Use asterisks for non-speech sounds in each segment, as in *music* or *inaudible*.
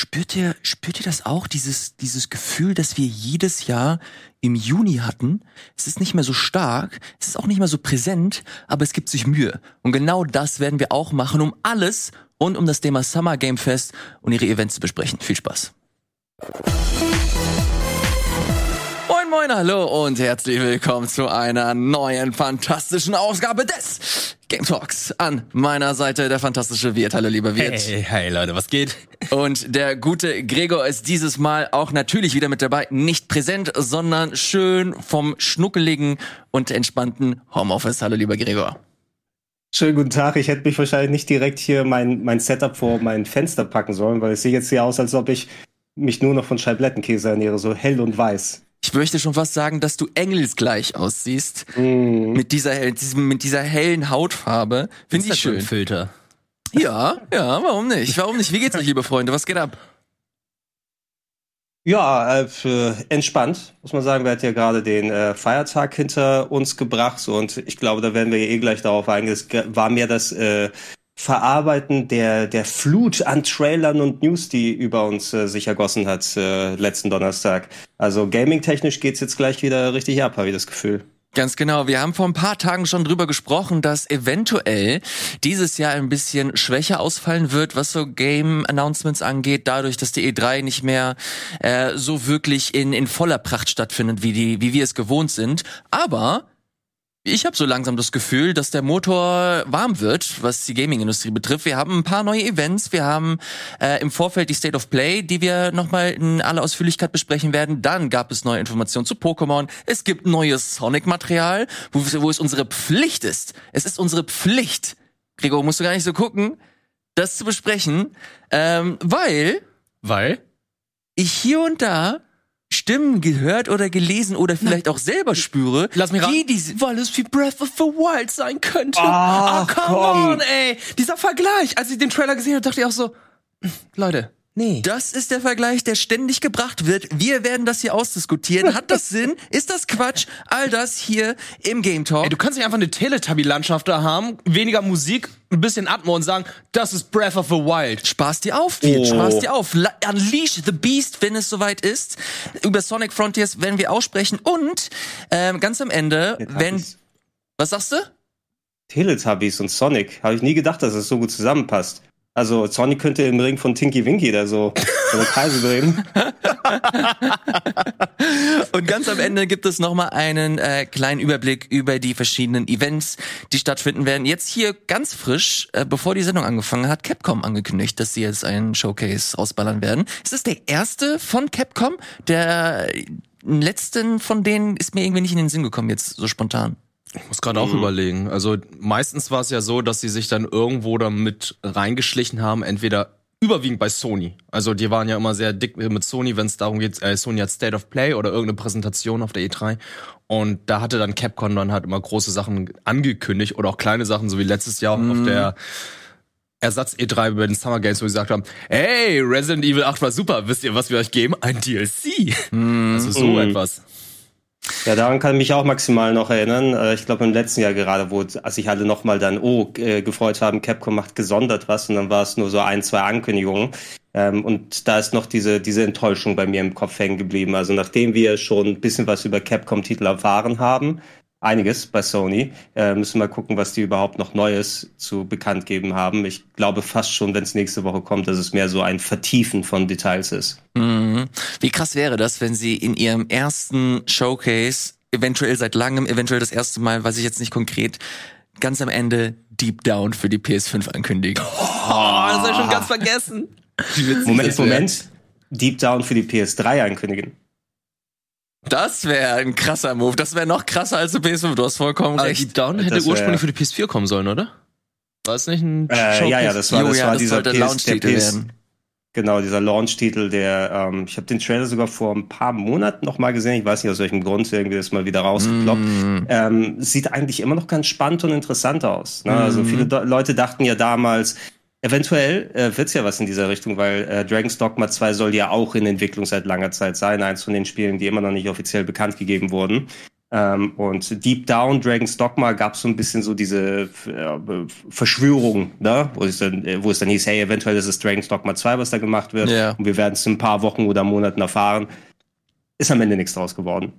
spürt ihr, spürt ihr das auch, dieses, dieses Gefühl, dass wir jedes Jahr im Juni hatten? Es ist nicht mehr so stark, es ist auch nicht mehr so präsent, aber es gibt sich Mühe. Und genau das werden wir auch machen, um alles und um das Thema Summer Game Fest und ihre Events zu besprechen. Viel Spaß. Moin, hallo und herzlich willkommen zu einer neuen fantastischen Ausgabe des Game Talks. An meiner Seite der fantastische Wirt. Hallo, lieber Wirt. Hey, hey, Leute, was geht? Und der gute Gregor ist dieses Mal auch natürlich wieder mit dabei. Nicht präsent, sondern schön vom schnuckeligen und entspannten Homeoffice. Hallo, lieber Gregor. Schönen guten Tag. Ich hätte mich wahrscheinlich nicht direkt hier mein, mein Setup vor mein Fenster packen sollen, weil es sieht jetzt hier aus, als ob ich mich nur noch von Scheiblettenkäse ernähre, so hell und weiß. Ich möchte schon fast sagen, dass du engelsgleich aussiehst. Mm. Mit, dieser, mit dieser hellen Hautfarbe. Finde ich schön. Filter. Ja, ja, warum nicht? Warum nicht? Wie geht's euch, liebe Freunde? Was geht ab? Ja, äh, entspannt, muss man sagen. Wir hatten ja gerade den äh, Feiertag hinter uns gebracht und ich glaube, da werden wir ja eh gleich darauf eingehen. Es war mehr das äh, Verarbeiten der, der Flut an Trailern und News, die über uns äh, sich ergossen hat äh, letzten Donnerstag. Also gaming-technisch geht's jetzt gleich wieder richtig ab, habe ich das Gefühl. Ganz genau. Wir haben vor ein paar Tagen schon drüber gesprochen, dass eventuell dieses Jahr ein bisschen schwächer ausfallen wird, was so Game-Announcements angeht, dadurch, dass die E3 nicht mehr äh, so wirklich in, in voller Pracht stattfindet, wie, die, wie wir es gewohnt sind. Aber ich habe so langsam das Gefühl, dass der Motor warm wird, was die Gaming-Industrie betrifft. Wir haben ein paar neue Events, wir haben äh, im Vorfeld die State of Play, die wir nochmal in aller Ausführlichkeit besprechen werden. Dann gab es neue Informationen zu Pokémon. Es gibt neues Sonic-Material, wo, wo es unsere Pflicht ist. Es ist unsere Pflicht, Gregor, musst du gar nicht so gucken, das zu besprechen, ähm, weil... Weil? Ich hier und da Stimmen gehört oder gelesen oder vielleicht auch selber spüre, Lass mich die, die weil es wie Breath of the Wild sein könnte. Ah, oh, come komm. on, ey. Dieser Vergleich. Als ich den Trailer gesehen habe, dachte ich auch so, Leute, Nee. Das ist der Vergleich, der ständig gebracht wird. Wir werden das hier ausdiskutieren. Hat das *laughs* Sinn? Ist das Quatsch? All das hier im Game Talk. Ey, du kannst nicht einfach eine Teletubby-Landschaft da haben, weniger Musik, ein bisschen Atmo und sagen, das ist Breath of the Wild. Spaß dir auf, oh. Spaß dir auf. Unleash the Beast, wenn es soweit ist. Über Sonic Frontiers werden wir aussprechen. Und ähm, ganz am Ende, wenn... Was sagst du? Teletubbies und Sonic. Habe ich nie gedacht, dass es so gut zusammenpasst. Also Sonic könnte im Ring von Tinky Winky da so eine Kreise drehen. *laughs* Und ganz am Ende gibt es nochmal einen äh, kleinen Überblick über die verschiedenen Events, die stattfinden werden. Jetzt hier ganz frisch, äh, bevor die Sendung angefangen hat, Capcom angekündigt, dass sie jetzt einen Showcase ausballern werden. Ist das der erste von Capcom? Der letzten von denen ist mir irgendwie nicht in den Sinn gekommen jetzt so spontan. Ich muss gerade auch mhm. überlegen. Also meistens war es ja so, dass sie sich dann irgendwo damit reingeschlichen haben, entweder überwiegend bei Sony. Also die waren ja immer sehr dick mit Sony, wenn es darum geht, äh, Sony hat State of Play oder irgendeine Präsentation auf der E3. Und da hatte dann Capcom dann halt immer große Sachen angekündigt oder auch kleine Sachen, so wie letztes Jahr mhm. auf der Ersatz E3 bei den Summer Games, wo sie gesagt haben, hey, Resident Evil 8 war super, wisst ihr, was wir euch geben? Ein DLC. Mhm. Also so mhm. etwas. Ja, daran kann ich mich auch maximal noch erinnern. Äh, ich glaube im letzten Jahr gerade, wo sich alle nochmal dann, oh, äh, gefreut haben, Capcom macht gesondert was und dann war es nur so ein, zwei Ankündigungen. Ähm, und da ist noch diese, diese Enttäuschung bei mir im Kopf hängen geblieben. Also nachdem wir schon ein bisschen was über Capcom-Titel erfahren haben, einiges bei Sony. Äh, müssen wir mal gucken, was die überhaupt noch Neues zu bekannt geben haben. Ich glaube fast schon, wenn es nächste Woche kommt, dass es mehr so ein Vertiefen von Details ist. Mhm. Wie krass wäre das, wenn sie in ihrem ersten Showcase, eventuell seit langem, eventuell das erste Mal, weiß ich jetzt nicht konkret, ganz am Ende Deep Down für die PS5 ankündigen. *laughs* Oh, das habe ich schon ganz vergessen. Moment, Moment. Deep Down für die PS3 ankündigen. Das wäre ein krasser Move. Das wäre noch krasser als die PS5. Du hast vollkommen Aber recht. Deep Down hätte ursprünglich für die PS4 kommen sollen, oder? War es nicht ein äh, Ja, ja, das war, das jo, ja, war das dieser Launch-Titel. Genau, dieser Launch-Titel, der, ähm, ich habe den Trailer sogar vor ein paar Monaten noch mal gesehen. Ich weiß nicht aus welchem Grund, irgendwie ist mal wieder rausgeploppt. Mm. Ähm, sieht eigentlich immer noch ganz spannend und interessant aus. Ne? Mm. Also viele Leute dachten ja damals, Eventuell äh, wird ja was in dieser Richtung, weil äh, Dragon's Dogma 2 soll ja auch in Entwicklung seit langer Zeit sein, eins von den Spielen, die immer noch nicht offiziell bekannt gegeben wurden. Ähm, und Deep Down, Dragon's Dogma, gab es so ein bisschen so diese äh, Verschwörung, ne? wo, es dann, äh, wo es dann hieß, hey, eventuell ist es Dragon's Dogma 2, was da gemacht wird. Ja. Und wir werden es in ein paar Wochen oder Monaten erfahren. Ist am Ende nichts draus geworden.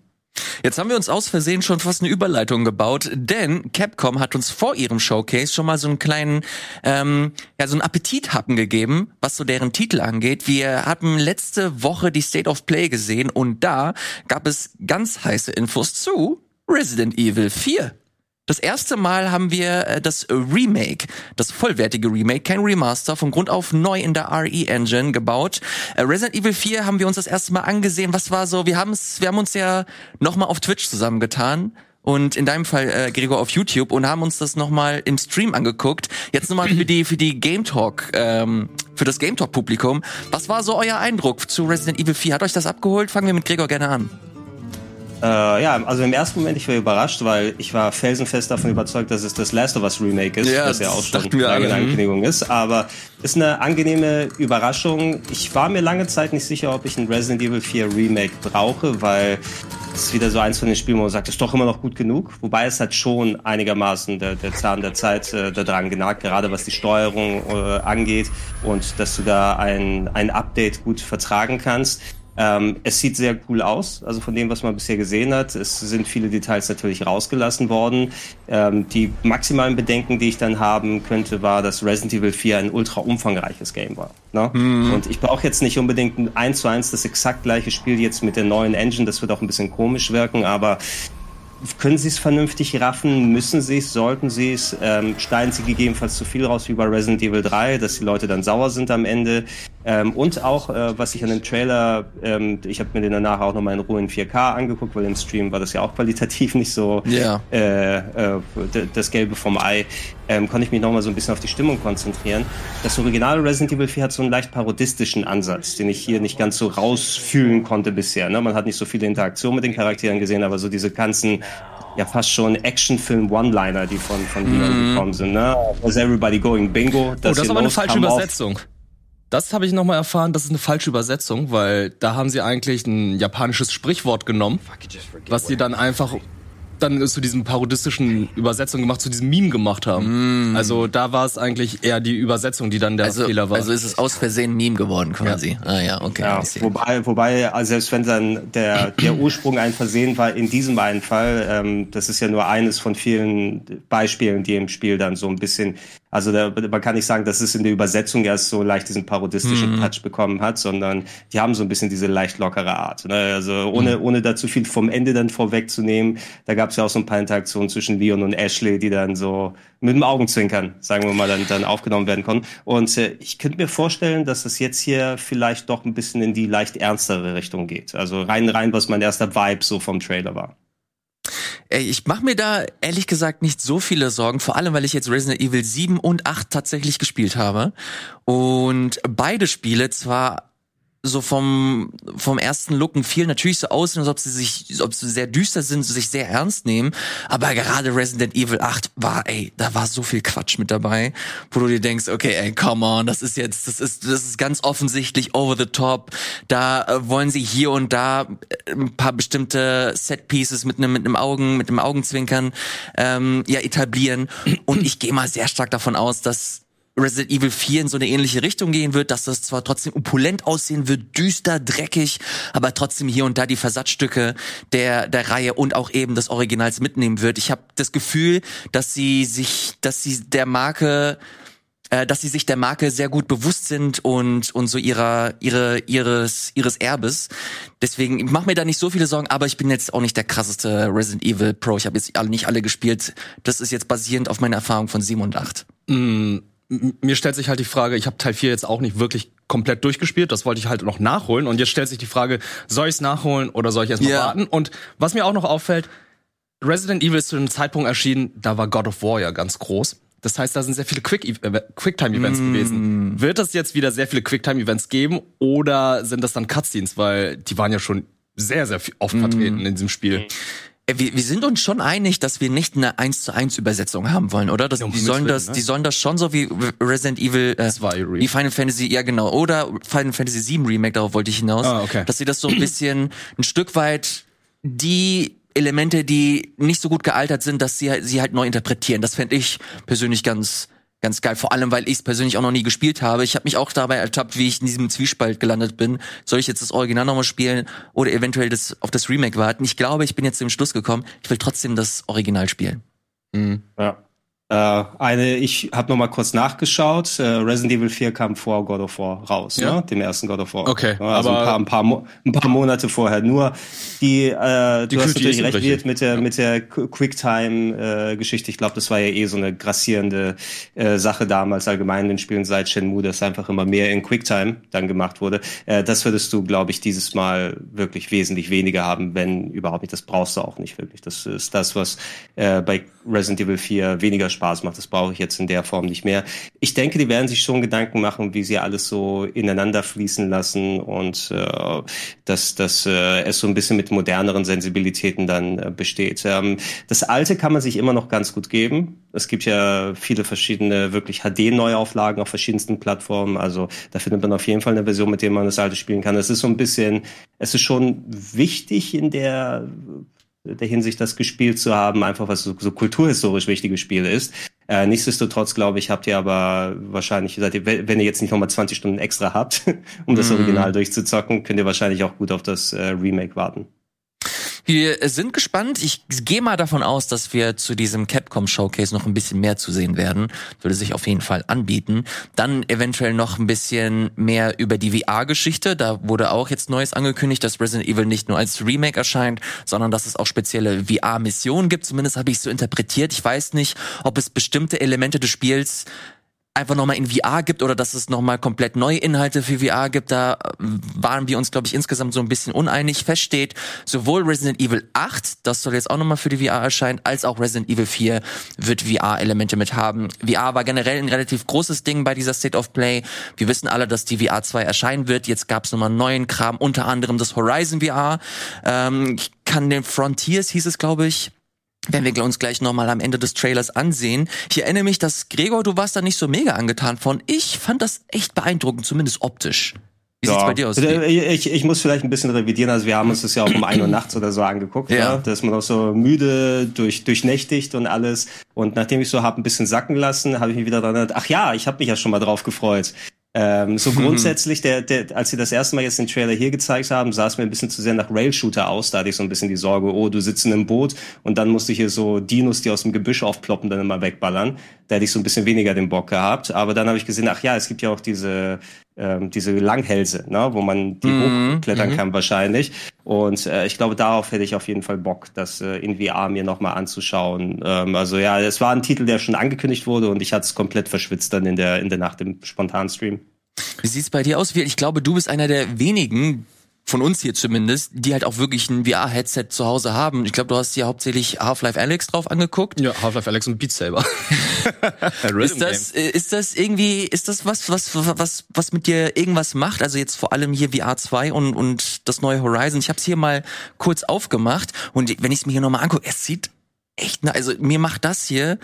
Jetzt haben wir uns aus Versehen schon fast eine Überleitung gebaut, denn Capcom hat uns vor ihrem Showcase schon mal so einen kleinen, ähm, ja, so einen Appetithappen gegeben, was so deren Titel angeht. Wir hatten letzte Woche die State of Play gesehen und da gab es ganz heiße Infos zu Resident Evil 4. Das erste Mal haben wir äh, das Remake, das vollwertige Remake, kein Remaster, von Grund auf neu in der RE Engine gebaut. Äh, Resident Evil 4 haben wir uns das erste Mal angesehen. Was war so? Wir haben es, wir haben uns ja noch mal auf Twitch zusammengetan und in deinem Fall äh, Gregor auf YouTube und haben uns das noch mal im Stream angeguckt. Jetzt nochmal für die für die Game Talk ähm, für das Game Talk Publikum. Was war so euer Eindruck zu Resident Evil 4? Hat euch das abgeholt? Fangen wir mit Gregor gerne an. Äh, ja, also im ersten Moment, ich war überrascht, weil ich war felsenfest davon überzeugt, dass es das Last of Us Remake ist, Ja, was ja auch das schon lange alle. eine Ankündigung ist. Aber ist eine angenehme Überraschung. Ich war mir lange Zeit nicht sicher, ob ich ein Resident Evil 4 Remake brauche, weil es ist wieder so eins von den Spielen, wo man sagt, ist doch immer noch gut genug. Wobei es hat schon einigermaßen der, der Zahn der Zeit äh, daran genagt, gerade was die Steuerung äh, angeht und dass du da ein, ein Update gut vertragen kannst. Ähm, es sieht sehr cool aus, also von dem, was man bisher gesehen hat. Es sind viele Details natürlich rausgelassen worden. Ähm, die maximalen Bedenken, die ich dann haben könnte, war, dass Resident Evil 4 ein ultra umfangreiches Game war. Ne? Und ich brauche jetzt nicht unbedingt ein 1 zu 1 das exakt gleiche Spiel jetzt mit der neuen Engine. Das wird auch ein bisschen komisch wirken, aber können Sie es vernünftig raffen? Müssen Sie es? Sollten Sie es? Ähm, schneiden Sie gegebenenfalls zu viel raus wie bei Resident Evil 3, dass die Leute dann sauer sind am Ende? Ähm, und auch, äh, was ich an dem Trailer, ähm, ich habe mir den danach auch nochmal in Ruhe in 4K angeguckt, weil im Stream war das ja auch qualitativ *laughs* nicht so Ja. äh, äh, das Gelbe vom Ei, ähm, konnte ich mich nochmal so ein bisschen auf die Stimmung konzentrieren. Das originale Resident Evil 4 hat so einen leicht parodistischen Ansatz, den ich hier nicht ganz so rausfühlen konnte bisher. Ne? Man hat nicht so viele Interaktionen mit den Charakteren gesehen, aber so diese ganzen ja fast schon Actionfilm-One-Liner, die von, von Leon gekommen sind. Ne? Was everybody going bingo? Oh, das ist aber eine falsche kam auf- Übersetzung. Das habe ich nochmal erfahren, das ist eine falsche Übersetzung, weil da haben sie eigentlich ein japanisches Sprichwort genommen, was sie dann einfach dann zu diesem parodistischen Übersetzung gemacht, zu diesem Meme gemacht haben. Also da war es eigentlich eher die Übersetzung, die dann der Also, Fehler war. also ist es aus Versehen Meme geworden quasi. Ah ja, okay. Ja, wobei, wobei, also selbst wenn dann der, der Ursprung ein Versehen war, in diesem einen Fall, ähm, das ist ja nur eines von vielen Beispielen, die im Spiel dann so ein bisschen, also da, man kann nicht sagen, dass es in der Übersetzung erst so leicht diesen parodistischen Touch bekommen hat, sondern die haben so ein bisschen diese leicht lockere Art. Ne? Also ohne, ohne da zu viel vom Ende dann vorwegzunehmen, da gab es ja auch so ein paar Interaktionen zwischen Leon und Ashley, die dann so mit dem Augenzwinkern, sagen wir mal, dann, dann aufgenommen werden konnten. Und äh, ich könnte mir vorstellen, dass es jetzt hier vielleicht doch ein bisschen in die leicht ernstere Richtung geht. Also rein, rein, was mein erster Vibe so vom Trailer war. Ey, ich mache mir da ehrlich gesagt nicht so viele Sorgen, vor allem weil ich jetzt Resident Evil 7 und 8 tatsächlich gespielt habe. Und beide Spiele zwar so vom, vom ersten Looken viel natürlich so aussehen, als ob sie sich, als ob sie sehr düster sind, sich sehr ernst nehmen. Aber gerade Resident Evil 8 war, ey, da war so viel Quatsch mit dabei, wo du dir denkst, okay, ey, come on, das ist jetzt, das ist, das ist ganz offensichtlich over the top. Da äh, wollen sie hier und da äh, ein paar bestimmte Set Pieces mit einem, mit einem Augen, mit einem Augenzwinkern, ähm, ja, etablieren. Und ich gehe mal sehr stark davon aus, dass Resident Evil 4 in so eine ähnliche Richtung gehen wird, dass das zwar trotzdem opulent aussehen wird, düster, dreckig, aber trotzdem hier und da die Versatzstücke der der Reihe und auch eben des Originals mitnehmen wird. Ich habe das Gefühl, dass sie sich, dass sie der Marke äh, dass sie sich der Marke sehr gut bewusst sind und und so ihrer ihre ihres ihres Erbes. Deswegen ich mache mir da nicht so viele Sorgen, aber ich bin jetzt auch nicht der krasseste Resident Evil Pro. Ich habe jetzt alle nicht alle gespielt. Das ist jetzt basierend auf meiner Erfahrung von 7 und 8. M- mir stellt sich halt die Frage, ich habe Teil 4 jetzt auch nicht wirklich komplett durchgespielt, das wollte ich halt noch nachholen und jetzt stellt sich die Frage, soll ich es nachholen oder soll ich erst mal Ja. warten? Und was mir auch noch auffällt, Resident Evil ist zu einem Zeitpunkt erschienen, da war God of War ja ganz groß. Das heißt, da sind sehr viele Quick äh, Quicktime-Events gewesen. Wird es jetzt wieder sehr viele Quicktime-Events geben oder sind das dann Cutscenes? Weil die waren ja schon sehr, sehr oft vertreten in diesem Spiel. Äh, Wir, wir sind uns schon einig, dass wir nicht eine 1 zu 1 Übersetzung haben wollen, oder? Das, um die, sollen das, ne? die sollen das schon so wie Resident Evil äh, Zwei Remake. wie Final Fantasy, ja genau, oder Final Fantasy 7 Remake, darauf wollte ich hinaus, Ah, okay. dass sie das so ein bisschen ein Stück weit die Elemente, die nicht so gut gealtert sind, dass sie sie halt neu interpretieren. Das fände ich persönlich ganz ganz geil. Vor allem, weil ich es persönlich auch noch nie gespielt habe. Ich habe mich auch dabei ertappt, wie ich in diesem Zwiespalt gelandet bin. Soll ich jetzt das Original nochmal spielen oder eventuell das auf das Remake warten? Ich glaube, ich bin jetzt zum Schluss gekommen. Ich will trotzdem das Original spielen. Mhm. Ja. Äh, eine, ich habe noch mal kurz nachgeschaut. Äh, Resident Evil 4 kam vor God of War raus, ja? ne? dem ersten God of War. Okay, also aber ein paar, ein paar, ein paar Monate vorher. Nur die, äh, die du hast natürlich recht mit der ja. mit der Quicktime-Geschichte. ich glaube, das war ja eh so eine grassierende äh, Sache damals allgemein in den Spielen seit Shenmue, dass einfach immer mehr in Quicktime dann gemacht wurde. Äh, das würdest du, glaube ich, dieses Mal wirklich wesentlich weniger haben, wenn überhaupt nicht. Das brauchst du auch nicht wirklich. Das ist das, was äh, bei Resident Evil 4 weniger Spaß macht. Das brauche ich jetzt in der Form nicht mehr. Ich denke, die werden sich schon Gedanken machen, wie sie alles so ineinander fließen lassen und äh, dass, dass äh, es so ein bisschen mit moderneren Sensibilitäten dann äh, besteht. Ähm, das alte kann man sich immer noch ganz gut geben. Es gibt ja viele verschiedene wirklich HD-Neuauflagen auf verschiedensten Plattformen. Also da findet man auf jeden Fall eine Version, mit der man das alte spielen kann. Es ist so ein bisschen, es ist schon wichtig in der der Hinsicht, das gespielt zu haben, einfach was so, so kulturhistorisch wichtiges Spiel ist. Äh, nichtsdestotrotz, glaube ich, habt ihr aber wahrscheinlich, seid ihr, wenn ihr jetzt nicht nochmal 20 Stunden extra habt, *laughs* um das mhm. Original durchzuzocken, könnt ihr wahrscheinlich auch gut auf das äh, Remake warten. Wir sind gespannt. Ich gehe mal davon aus, dass wir zu diesem Capcom Showcase noch ein bisschen mehr zu sehen werden. Würde sich auf jeden Fall anbieten. Dann eventuell noch ein bisschen mehr über die VR-Geschichte. Da wurde auch jetzt Neues angekündigt, dass Resident Evil nicht nur als Remake erscheint, sondern dass es auch spezielle VR-Missionen gibt. Zumindest habe ich es so interpretiert. Ich weiß nicht, ob es bestimmte Elemente des Spiels einfach nochmal in VR gibt oder dass es nochmal komplett neue Inhalte für VR gibt, da äh, waren wir uns, glaube ich, insgesamt so ein bisschen uneinig. Feststeht, sowohl Resident Evil 8, das soll jetzt auch nochmal für die VR erscheinen, als auch Resident Evil 4 wird VR-Elemente mit haben. VR war generell ein relativ großes Ding bei dieser State of Play. Wir wissen alle, dass die VR 2 erscheinen wird. Jetzt gab es nochmal neuen Kram, unter anderem das Horizon VR. Ähm, ich kann den Frontiers, hieß es, glaube ich, wenn wir uns gleich nochmal am Ende des Trailers ansehen. Ich erinnere mich, dass Gregor, du warst da nicht so mega angetan von. Ich fand das echt beeindruckend, zumindest optisch. Wie ja. sieht's bei dir aus? Also, ich, ich muss vielleicht ein bisschen revidieren. Also wir haben uns das ja auch um ein Uhr nachts oder so angeguckt. Ja. Da ist man auch so müde, durch, durchnächtigt und alles. Und nachdem ich so hab ein bisschen sacken lassen, habe ich mich wieder daran erinnert, ach ja, ich habe mich ja schon mal drauf gefreut. Ähm, so *laughs* grundsätzlich, der, der, als sie das erste Mal jetzt den Trailer hier gezeigt haben, sah es mir ein bisschen zu sehr nach Rail-Shooter aus. Da hatte ich so ein bisschen die Sorge, oh, du sitzt in einem Boot und dann musst du hier so Dinos, die aus dem Gebüsch aufploppen, dann immer wegballern. Da hätte ich so ein bisschen weniger den Bock gehabt. Aber dann habe ich gesehen, ach ja, es gibt ja auch diese ähm, diese Langhälse, ne, wo man die mhm. hochklettern mhm. kann wahrscheinlich. Und äh, ich glaube, darauf hätte ich auf jeden Fall Bock, das äh, in VR mir nochmal anzuschauen. Ähm, also ja, es war ein Titel, der schon angekündigt wurde und ich hatte es komplett verschwitzt dann in der in der Nacht im Spontanstream. Wie sieht's bei dir aus? Ich glaube, du bist einer der wenigen, von uns hier zumindest, die halt auch wirklich ein VR-Headset zu Hause haben. Ich glaube, du hast hier hauptsächlich Half-Life Alex drauf angeguckt. Ja, Half-Life Alex und Beat Saber. *laughs* ist das, äh, ist das irgendwie, ist das was, was, was, was mit dir irgendwas macht? Also jetzt vor allem hier VR 2 und, und das neue Horizon. Ich habe es hier mal kurz aufgemacht und wenn ich es mir hier nochmal angucke, es sieht echt, also mir macht das hier,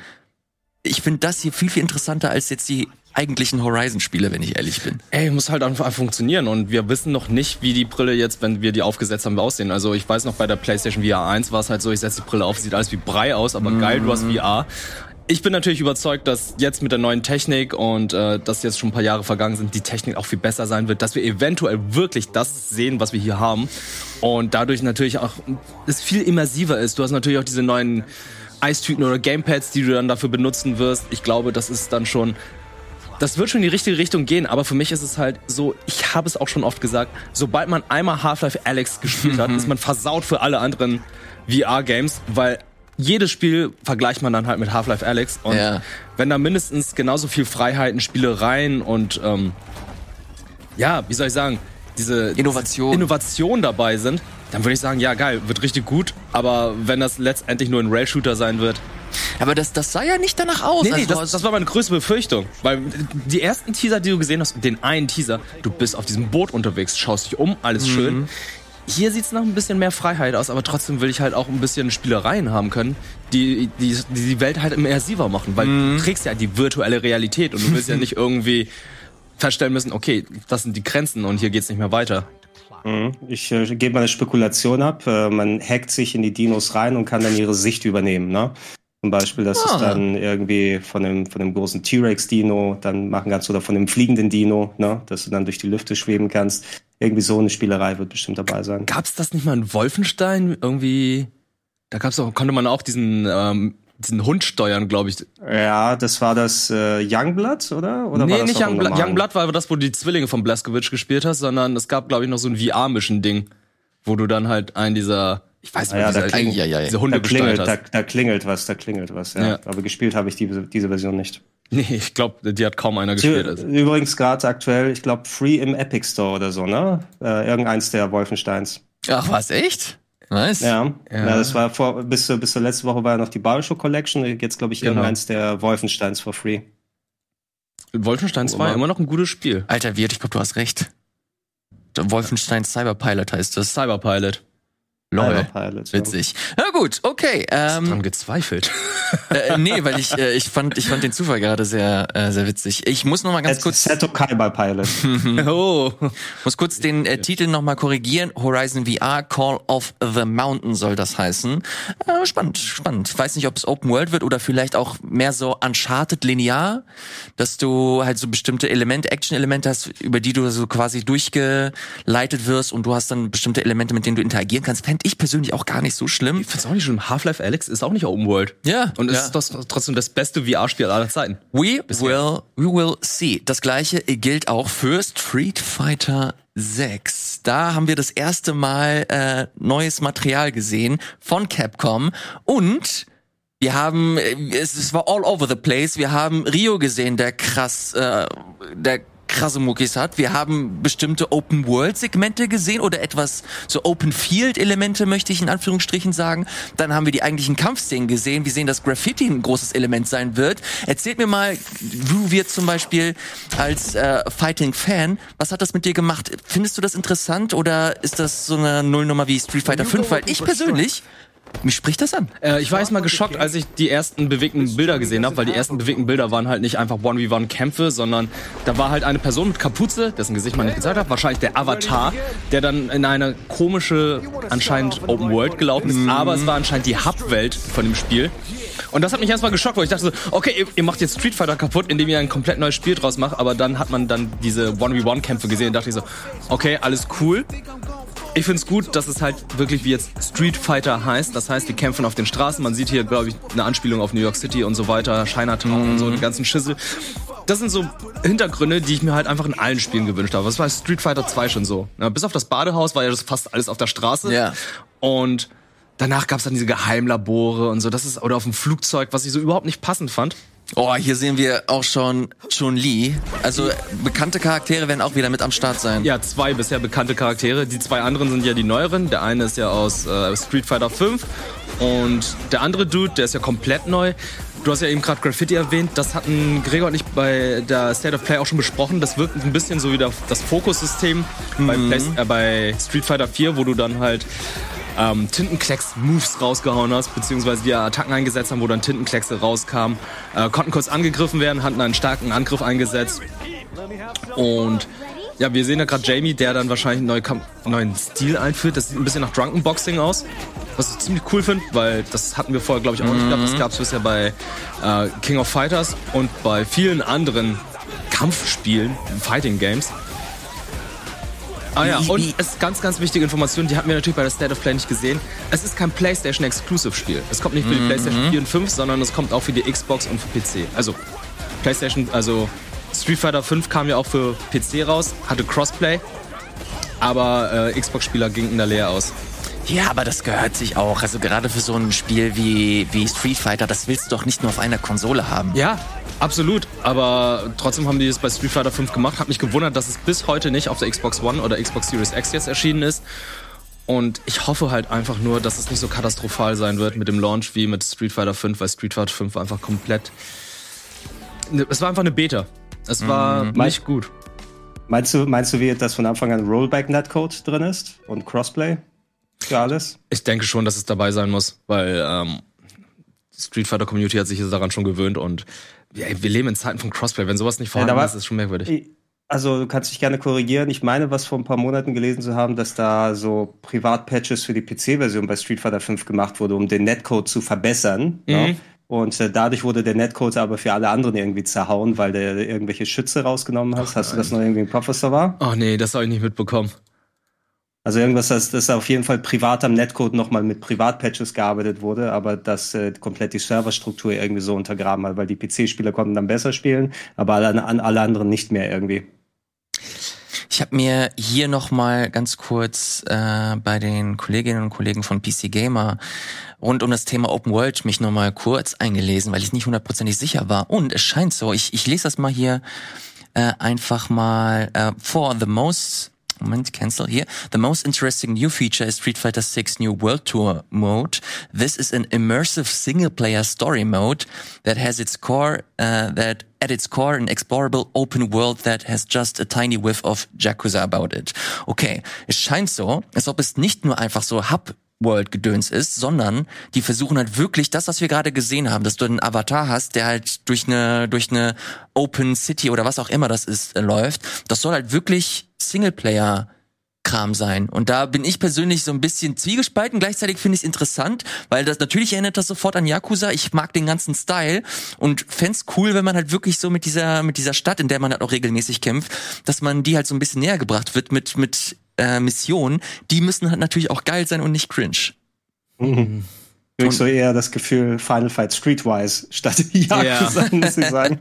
ich finde das hier viel, viel interessanter als jetzt die eigentlichen Horizon-Spiele, wenn ich ehrlich bin. Ey, muss halt einfach funktionieren und wir wissen noch nicht, wie die Brille jetzt, wenn wir die aufgesetzt haben, aussehen. Also ich weiß noch, bei der PlayStation VR 1 war es halt so, ich setze die Brille auf, sieht alles wie Brei aus, aber mm. geil, du hast VR. Ich bin natürlich überzeugt, dass jetzt mit der neuen Technik und äh, dass jetzt schon ein paar Jahre vergangen sind, die Technik auch viel besser sein wird, dass wir eventuell wirklich das sehen, was wir hier haben und dadurch natürlich auch es viel immersiver ist. Du hast natürlich auch diese neuen Eistüten oder Gamepads, die du dann dafür benutzen wirst. Ich glaube, das ist dann schon das wird schon in die richtige Richtung gehen, aber für mich ist es halt so, ich habe es auch schon oft gesagt, sobald man einmal Half-Life Alex gespielt hat, ist man versaut für alle anderen VR-Games, weil jedes Spiel vergleicht man dann halt mit Half-Life Alex und ja. wenn da mindestens genauso viel Freiheiten, Spielereien und ähm, ja, wie soll ich sagen, diese Innovation. Innovation dabei sind, dann würde ich sagen, ja geil, wird richtig gut, aber wenn das letztendlich nur ein Rail-Shooter sein wird, aber das, das sah ja nicht danach aus. Nee, nee, also, das, das war meine größte Befürchtung. Weil die ersten Teaser, die du gesehen hast, den einen Teaser, du bist auf diesem Boot unterwegs, schaust dich um, alles mhm. schön. Hier sieht es noch ein bisschen mehr Freiheit aus, aber trotzdem will ich halt auch ein bisschen Spielereien haben können, die die, die, die Welt halt immersiver machen, weil mhm. du trägst ja die virtuelle Realität und du willst ja *laughs* nicht irgendwie feststellen müssen, okay, das sind die Grenzen und hier geht's nicht mehr weiter. Mhm. Ich äh, gebe mal eine Spekulation ab. Äh, man hackt sich in die Dinos rein und kann dann ihre Sicht übernehmen. Ne? Zum Beispiel, dass Ah. es dann irgendwie von dem, von dem großen T-Rex-Dino dann machen kannst oder von dem fliegenden Dino, ne? dass du dann durch die Lüfte schweben kannst. Irgendwie so eine Spielerei wird bestimmt dabei sein. Gab's das nicht mal in Wolfenstein? Irgendwie, da gab's auch, konnte man auch diesen, ähm, diesen Hund steuern, glaube ich. Ja, das war das äh, Youngblood, oder? oder war nee, das nicht Youngblood. Youngblood war das, wo du die Zwillinge von Blaskovic gespielt hast, sondern es gab, glaube ich, noch so ein VR-Mission-Ding, wo du dann halt einen dieser, ich weiß ja, nicht, da diese, klingelt- diese Da Hunde klingelt, gesteuert da, hast. da klingelt was, da klingelt was, ja. Ja. Aber gespielt habe ich diese, diese Version nicht. Nee, ich glaube, die hat kaum einer gespielt. Also. Übrigens gerade aktuell, ich glaube, free im Epic Store oder so, ne? Äh, irgendeins der Wolfensteins. Ach, was, echt? Nice. Ja, Ja. ja. das war vor, bis, zur- bis zur letzte Woche war ja noch die Bioshock Collection. Jetzt, glaube ich, Genau. irgendeins der Wolfensteins for free. Wolfenstein 2 immer noch ein gutes Spiel. Alter, Wirt, ich glaube, du hast recht. Wolfenstein Cyberpilot heißt das. Cyberpilot. Lol. Ja. Witzig. Na gut, okay. Ähm, Dran gezweifelt. *laughs* äh, nee, weil ich, äh, ich fand, ich fand den Zufall gerade sehr, äh, sehr witzig. Ich muss noch mal ganz kurz, Seto Kaiba Pilot. *laughs* oh. muss kurz den äh, Titel noch mal korrigieren. Horizon VR Call of the Mountain soll das heißen. Äh, spannend, spannend. Weiß nicht, ob es Open World wird oder vielleicht auch mehr so Uncharted linear, dass du halt so bestimmte Elemente, Action-Elemente hast, über die du so quasi durchgeleitet wirst und du hast dann bestimmte Elemente, mit denen du interagieren kannst. Fände ich persönlich auch gar nicht so schlimm. Ich find's auch nicht schlimm. Half-Life Alex ist auch nicht Open World. Ja, Und ja. ist das, trotzdem das beste VR-Spiel aller Zeiten. We will, we will see. Das gleiche gilt auch für Street Fighter 6. Da haben wir das erste Mal äh, neues Material gesehen von Capcom und wir haben, äh, es, es war all over the place. Wir haben Rio gesehen, der krass, äh, der krasse Muckis hat. Wir haben bestimmte Open World Segmente gesehen oder etwas so Open Field Elemente möchte ich in Anführungsstrichen sagen. Dann haben wir die eigentlichen Kampfszenen gesehen. Wir sehen, dass Graffiti ein großes Element sein wird. Erzählt mir mal, du wir zum Beispiel als äh, Fighting Fan, was hat das mit dir gemacht? Findest du das interessant oder ist das so eine Nullnummer wie Street Fighter 5? Weil ich persönlich, mich spricht das an. Äh, ich war erst mal geschockt, als ich die ersten bewegten Bilder gesehen habe, weil die ersten bewegten Bilder waren halt nicht einfach 1v1-Kämpfe, sondern da war halt eine Person mit Kapuze, dessen Gesicht man nicht gezeigt hat, wahrscheinlich der Avatar, der dann in eine komische, anscheinend Open World gelaufen ist, aber es war anscheinend die Hub-Welt von dem Spiel. Und das hat mich erstmal geschockt, weil ich dachte so, okay, ihr, ihr macht jetzt Street Fighter kaputt, indem ihr ein komplett neues Spiel draus macht, aber dann hat man dann diese 1v1-Kämpfe gesehen und dachte ich so, okay, alles cool. Ich find's gut, dass es halt wirklich wie jetzt Street Fighter heißt. Das heißt, die kämpfen auf den Straßen. Man sieht hier, glaube ich, eine Anspielung auf New York City und so weiter, Chinatown und so, den ganzen Schüssel. Das sind so Hintergründe, die ich mir halt einfach in allen Spielen gewünscht habe. Das war Street Fighter 2 schon so. Ja, bis auf das Badehaus war ja das fast alles auf der Straße. Ja. Und danach gab's dann diese Geheimlabore und so. Das ist, oder auf dem Flugzeug, was ich so überhaupt nicht passend fand. Oh, hier sehen wir auch schon Chun-Li. Also bekannte Charaktere werden auch wieder mit am Start sein. Ja, zwei bisher bekannte Charaktere. Die zwei anderen sind ja die neueren. Der eine ist ja aus äh, Street Fighter 5 und der andere Dude, der ist ja komplett neu. Du hast ja eben gerade Graffiti erwähnt. Das hatten Gregor und ich bei der State of Play auch schon besprochen. Das wirkt ein bisschen so wie das Fokussystem bei, Play, äh, bei Street Fighter 4, wo du dann halt ähm, Tintenklecks-Moves rausgehauen hast, beziehungsweise die Attacken eingesetzt haben, wo dann Tintenkleckse rauskamen, äh, konnten kurz angegriffen werden, hatten einen starken Angriff eingesetzt. Und ja, wir sehen ja gerade Jamie, der dann wahrscheinlich einen neuen, Kamp neuen Stil einführt. Das sieht ein bisschen nach Drunken Boxing aus. Was ich ziemlich cool finde, weil das hatten wir vorher, glaube ich, auch nicht gehabt. Das gab es bisher bei äh, King of Fighters und bei vielen anderen Kampfspielen, Fighting Games. Ah ja, und es ist ganz, ganz wichtige Information, die hatten wir natürlich bei der State of Play nicht gesehen. Es ist kein PlayStation Exclusive Spiel. Es kommt nicht für die PlayStation 4 und 5, sondern es kommt auch für die Xbox und für PC. Also PlayStation, also Street Fighter 5 kam ja auch für PC raus, hatte Crossplay, aber äh, Xbox-Spieler gingen da leer aus. Ja, aber das gehört sich auch. Also gerade für so ein Spiel wie, wie Street Fighter, das willst du doch nicht nur auf einer Konsole haben. Ja, absolut. Aber trotzdem haben die es bei Street Fighter 5 gemacht. Hat mich gewundert, dass es bis heute nicht auf der Xbox One oder Xbox Series X jetzt erschienen ist. Und ich hoffe halt einfach nur, dass es nicht so katastrophal sein wird mit dem Launch wie mit Street Fighter 5, weil Street Fighter 5 einfach komplett. Ne, Es war einfach eine Beta. Es war nicht gut. Meinst du, meinst du, wie dass von Anfang an Rollback-Netcode drin ist und Crossplay für alles? Ich denke schon, dass es dabei sein muss, weil ähm, die Street Fighter Community hat sich jetzt daran schon gewöhnt und ja, wir leben in Zeiten von Crossplay. Wenn sowas nicht vorhanden da war- ist, ist es schon merkwürdig. Also du kannst dich gerne korrigieren. Ich meine, was vor ein paar Monaten gelesen zu haben, dass da so Privatpatches für die PC-Version bei Street Fighter 5 gemacht wurde, um den Netcode zu verbessern. Mhm. Ja? Und äh, dadurch wurde der Netcode aber für alle anderen irgendwie zerhauen, weil der irgendwelche Schütze rausgenommen hat. Hast du das noch irgendwie im Kopf, was da war? Oh nee, das habe ich nicht mitbekommen. Also irgendwas, dass, dass auf jeden Fall privat am Netcode nochmal mit Privatpatches gearbeitet wurde, aber dass äh, komplett die Serverstruktur irgendwie so untergraben hat, weil die PC-Spieler konnten dann besser spielen, aber alle, alle anderen nicht mehr irgendwie. Ich habe mir hier noch mal ganz kurz äh, bei den Kolleginnen und Kollegen von PC Gamer rund um das Thema Open World mich noch mal kurz eingelesen, weil ich nicht hundertprozentig sicher war. Und es scheint so, ich, ich lese das mal hier äh, einfach mal äh, vor. The most Moment, cancel here. The most interesting new feature is Street Fighter 6 new World Tour mode. This is an immersive single-player story mode that has its core, uh, that at its core an explorable open world that has just a tiny whiff of Yakuza about it. Okay, es scheint so, als ob es nicht nur einfach so Hub World-Gedöns ist, sondern die versuchen halt wirklich das, was wir gerade gesehen haben, dass du einen Avatar hast, der halt durch eine durch eine Open City oder was auch immer das ist äh, läuft. Das soll halt wirklich Singleplayer Kram sein. Und da bin ich persönlich so ein bisschen zwiegespalten. Gleichzeitig finde ich es interessant, weil das natürlich erinnert das sofort an Yakuza. Ich mag den ganzen Style und fänd's cool, wenn man halt wirklich so mit dieser, mit dieser Stadt, in der man halt auch regelmäßig kämpft, dass man die halt so ein bisschen näher gebracht wird mit, mit äh, Missionen. Die müssen halt natürlich auch geil sein und nicht cringe. Mhm. Ich so eher das Gefühl Final Fight Streetwise statt *laughs* Yakuza, ja. muss ich sagen.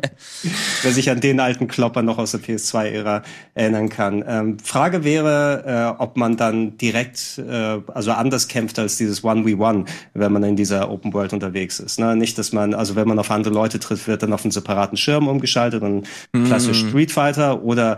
Wer sich an den alten Klopper noch aus der PS2-Ära erinnern kann. Ähm, Frage wäre, äh, ob man dann direkt, äh, also anders kämpft als dieses 1v1, wenn man in dieser Open World unterwegs ist. Ne? Nicht, dass man, also wenn man auf andere Leute trifft, wird dann auf einen separaten Schirm umgeschaltet und klassisch mm. Street Fighter oder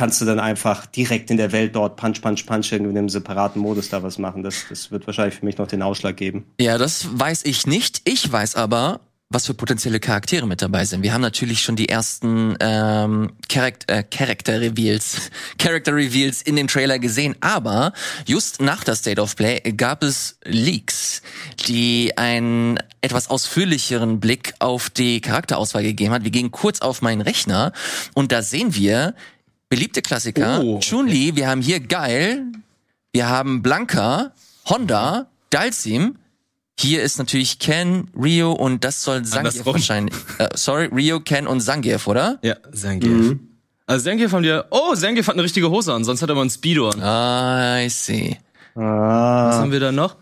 kannst du dann einfach direkt in der Welt dort Punch, Punch, Punch in einem separaten Modus da was machen. Das, das wird wahrscheinlich für mich noch den Ausschlag geben. Ja, das weiß ich nicht. Ich weiß aber, was für potenzielle Charaktere mit dabei sind. Wir haben natürlich schon die ersten ähm, Character, äh, Character Reveals, *laughs* Character Reveals in dem Trailer gesehen, aber just nach der State of Play gab es Leaks, die einen etwas ausführlicheren Blick auf die Charakterauswahl gegeben hat. Wir gehen kurz auf meinen Rechner und da sehen wir beliebte Klassiker. Oh. Chun-Li, wir haben hier Geil, wir haben Blanca, Honda, Dalsim. Hier ist natürlich Ken, Rio und das soll Zangief wahrscheinlich. Äh, sorry, Rio, Ken und Zangief, oder? Ja, Zangief. Mhm. Also Zangief haben wir. Oh, Zangief hat eine richtige Hose an, sonst hat er mal ein Speedo an. Ah, I see. Ah. Was haben wir da noch?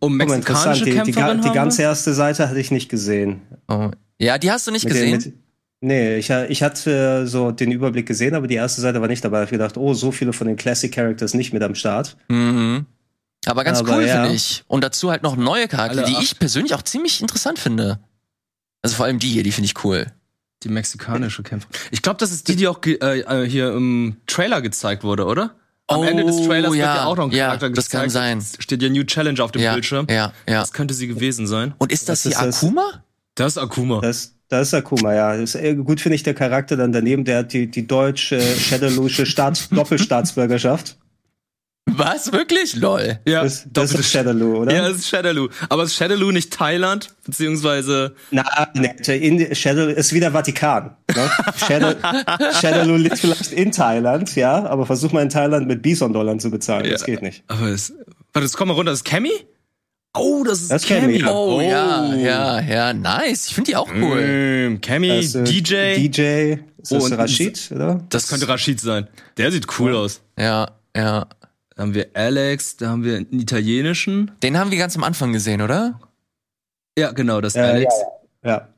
Oh, mexikanische die, Kämpferin die, die, die ganze erste Seite hatte ich nicht gesehen. Oh. Ja, die hast du nicht mit gesehen? Den, mit, Nee, ich, ich hatte so den Überblick gesehen, aber die erste Seite war nicht dabei. Ich habe gedacht, oh, so viele von den Classic Characters nicht mit am Start. Mhm. Aber ganz aber cool, ja. finde ich. Und dazu halt noch neue Charaktere, die ich persönlich auch ziemlich interessant finde. Also vor allem die hier, die finde ich cool. Die mexikanische Kämpfer. Ich glaube, das ist die, die auch äh, äh, hier im Trailer gezeigt wurde, oder? Am oh, Ende des Trailers ja, wird ja auch noch ein Charakter ja, das gezeigt. kann sein. Steht ja New Challenge auf dem ja, Bildschirm. Ja, ja. Das könnte sie gewesen sein. Und ist das, das hier ist Akuma? Das? Das ist Akuma. Das, das ist Akuma, ja. Das ist, gut finde ich der Charakter dann daneben, der hat die, die deutsche *laughs* Shadowlusche Staats Doppelstaatsbürgerschaft. Was? Wirklich? Lol. Ja, das, das ist Shadowloo, oder? Ja, das ist Shadowloo. Aber ist Shadowloo nicht Thailand? Beziehungsweise. Na, ne, in Shadow ist wieder Vatikan. Ne? Shadow, *laughs* Shadowloo liegt vielleicht in Thailand, ja, aber versuch mal in Thailand mit Bison-Dollar zu bezahlen. Ja, das geht nicht. Aber es. Warte, das kommt mal runter. Das ist Cammy? Oh, das ist das Cammy. Oh, oh, ja, ja, ja, nice. Ich finde die auch cool. Mm, Cammy, äh, DJ. DJ. Ist das oh, Rashid, oder? Das könnte Rashid sein. Der sieht cool ja. aus. Ja, ja. Da haben wir Alex, da haben wir einen italienischen. Den haben wir ganz am Anfang gesehen, oder? Ja, genau, das äh, Alex. Ja, ja.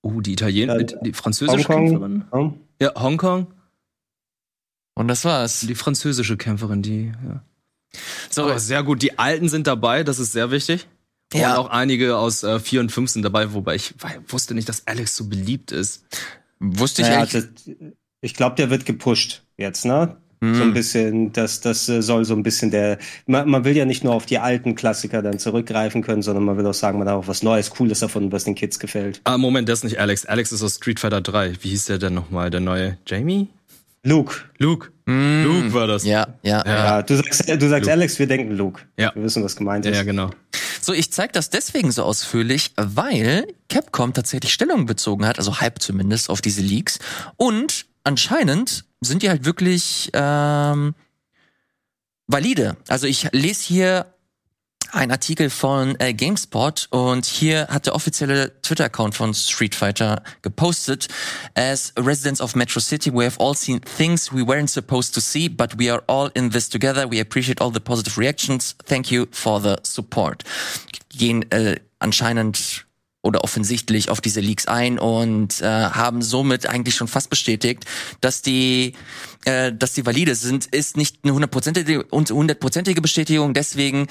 Oh, die Italiener, ja, die französische Hongkong. Kämpferin. Oh. Ja, Hongkong. Und das war's. Die französische Kämpferin, die, ja. So, Aber sehr gut. Die Alten sind dabei, das ist sehr wichtig. Ja. Und auch einige aus äh, 4 und 5 sind dabei, wobei ich wusste nicht, dass Alex so beliebt ist. Wusste ich naja, echt. das, ich glaube, der wird gepusht jetzt, ne? Mhm. So ein bisschen, das, das äh, soll so ein bisschen der, man, man will ja nicht nur auf die alten Klassiker dann zurückgreifen können, sondern man will auch sagen, man hat auch was Neues, Cooles davon, was den Kids gefällt. Ah, Moment, das ist nicht Alex. Alex ist aus Street Fighter 3. Wie hieß der denn nochmal? Der neue Jamie? Luke. Luke. Mm. Luke war das. Ja, ja. Ja, ja. du sagst, du sagst. Alex, wir denken Luke. Ja. Wir wissen, was gemeint ist. ja, genau. So, ich zeige das deswegen so ausführlich, weil Capcom tatsächlich Stellung bezogen hat, also Hype zumindest, auf diese Leaks. Und anscheinend sind die halt wirklich ähm, valide. Also ich lese hier ein Artikel von äh, GameSpot und hier hat der offizielle Twitter-Account von Street Fighter gepostet. As residents of Metro City, we have all seen things we weren't supposed to see, but we are all in this together. We appreciate all the positive reactions. Thank you for the support. Gehen äh, anscheinend oder offensichtlich auf diese Leaks ein und äh, haben somit eigentlich schon fast bestätigt, dass die, äh, dass die valide sind, ist nicht eine hundertprozentige hundertprozentige Bestätigung. Deswegen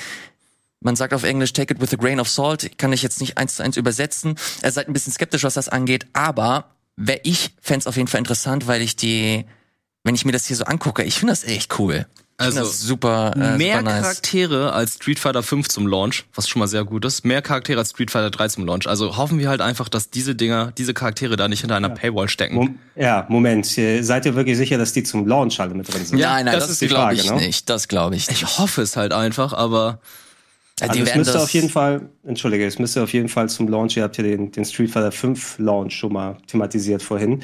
man sagt auf Englisch, take it with a grain of salt. Kann ich jetzt nicht eins zu eins übersetzen. Er seid ein bisschen skeptisch, was das angeht. Aber wer ich fände auf jeden Fall interessant, weil ich die, wenn ich mir das hier so angucke, ich finde das echt cool. Ich Also, super, äh, mehr super nice. Charaktere als Street Fighter 5 zum Launch, was schon mal sehr gut ist. Mehr Charaktere als Street Fighter 3 zum Launch. Also hoffen wir halt einfach, dass diese Dinger, diese Charaktere da nicht hinter einer Paywall stecken. Mom ja, Moment. Seid ihr wirklich sicher, dass die zum Launch alle mit drin sind? Ja, nein, nein, das das, ist die Frage, ich ne? nicht. Das glaube ich nicht. Ich hoffe es halt einfach, aber Also die es müsste auf jeden Fall, entschuldige, es müsste auf jeden Fall zum Launch, ihr habt ja den, den Street Fighter 5 Launch schon mal thematisiert vorhin.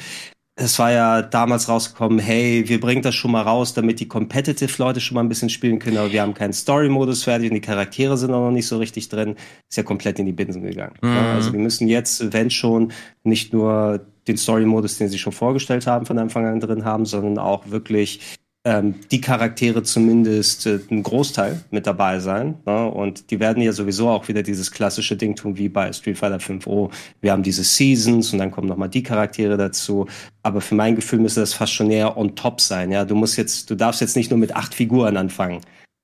Es war ja damals rausgekommen, hey, wir bringen das schon mal raus, damit die Competitive-Leute schon mal ein bisschen spielen können, aber wir haben keinen Story-Modus fertig und die Charaktere sind auch noch nicht so richtig drin. Ist ja komplett in die Binsen gegangen. Ja, also die müssen jetzt, wenn schon, nicht nur den Story-Modus, den sie schon vorgestellt haben, von Anfang an drin haben, sondern auch wirklich ähm, die Charaktere zumindest äh, ein Großteil mit dabei sein. Ne? Und die werden ja sowieso auch wieder dieses klassische Ding tun wie bei Street Fighter 5. Oh, wir haben diese Seasons und dann kommen nochmal die Charaktere dazu. Aber für mein Gefühl müsste das fast schon eher on top sein. Ja, du musst jetzt, du darfst jetzt nicht nur mit acht Figuren anfangen.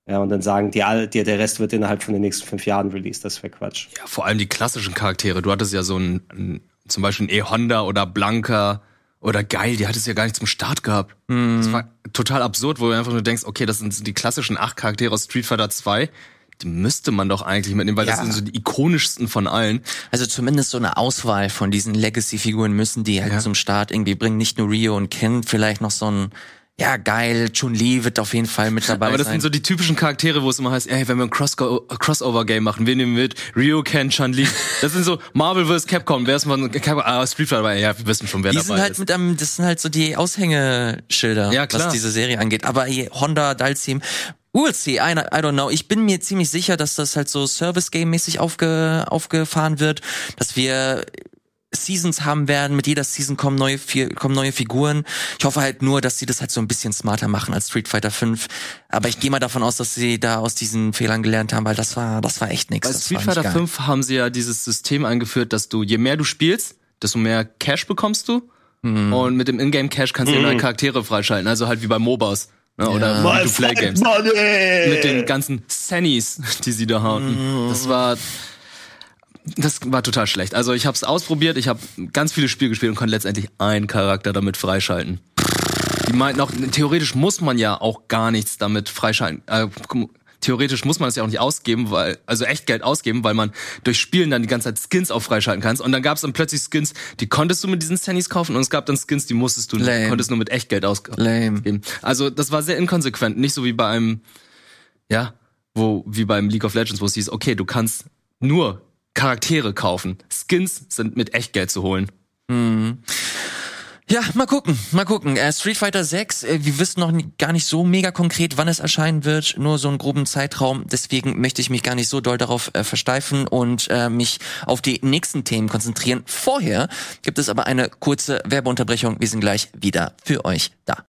Ja, und dann sagen, die, die, der Rest wird innerhalb von den nächsten fünf Jahren released. Das wäre Quatsch. ja, vor allem die klassischen Charaktere. Du hattest ja so ein, ein zum Beispiel ein E-Honda oder Blanca oder Geil, die hattest du ja gar nicht zum Start gehabt. Das war total absurd, wo du einfach nur denkst, okay, das sind die klassischen acht Charaktere aus Street Fighter 2. Die müsste man doch eigentlich mitnehmen, weil das Ja. sind so die ikonischsten von allen. Also zumindest so eine Auswahl von diesen Legacy-Figuren müssen die halt Ja. zum Start irgendwie bringen. Nicht nur Rio und Ken, vielleicht noch so ein, ja geil, Chun-Li wird auf jeden Fall mit dabei Aber das sein. sind so die typischen Charaktere, wo es immer heißt, ey, wenn wir ein Cross Crossover-Game machen, wen nehmen wir mit? Ryu, Ken, Chun-Li. Das sind so Marvel vs. Capcom. Wer ist mal Capcom? Ah, Street Fighter, ja, wir wissen schon, wer die dabei sind halt ist. mit einem, das sind halt so die Aushängeschilder, Ja, was diese Serie angeht. Aber hier, Honda, Dalsim, we'll see, I, I don't know. Ich bin mir ziemlich sicher, dass das halt so Service-Game-mäßig aufge, aufgefahren wird, dass wir Seasons haben werden. Mit jeder Season kommen neue, kommen neue Figuren. Ich hoffe halt nur, dass sie das halt so ein bisschen smarter machen als Street Fighter 5. Aber ich gehe mal davon aus, dass sie da aus diesen Fehlern gelernt haben, weil das war, das war echt nix. Bei Das Street Fighter geil. 5 haben sie ja dieses System eingeführt, dass du, je mehr du spielst, desto mehr Cash bekommst du. Mhm. Und mit dem Ingame Cash kannst du dir neue Charaktere freischalten. Also halt wie bei MOBAs. Ne? Oder Free-to-Play-Games. Mit den ganzen Sannys, *laughs* die sie da hatten. Mhm. Das war. Das war total schlecht. Also ich habe es ausprobiert, ich habe ganz viele Spiele gespielt und konnte letztendlich einen Charakter damit freischalten. Die meinten auch, theoretisch muss man ja auch gar nichts damit freischalten. Äh, theoretisch muss man es ja auch nicht ausgeben, weil, also echt Geld ausgeben, weil man durch Spielen dann die ganze Zeit Skins auch freischalten kannst. Und dann gab es dann plötzlich Skins, die konntest du mit diesen Sannys kaufen und es gab dann Skins, die musstest du, Lame. konntest nur mit Echtgeld ausgeben. Lame. Also das war sehr inkonsequent, nicht so wie bei einem, ja, wo, wie beim League of Legends, wo es hieß, okay, du kannst nur Charaktere kaufen. Skins sind mit Echtgeld zu holen. Ja, mal gucken, mal gucken. Äh, Street Fighter 6, äh, wir wissen noch nie, gar nicht so mega konkret, wann es erscheinen wird, nur so einen groben Zeitraum. Deswegen möchte ich mich gar nicht so doll darauf äh, versteifen und äh, mich auf die nächsten Themen konzentrieren. Vorher gibt es aber eine kurze Werbeunterbrechung. Wir sind gleich wieder für euch da.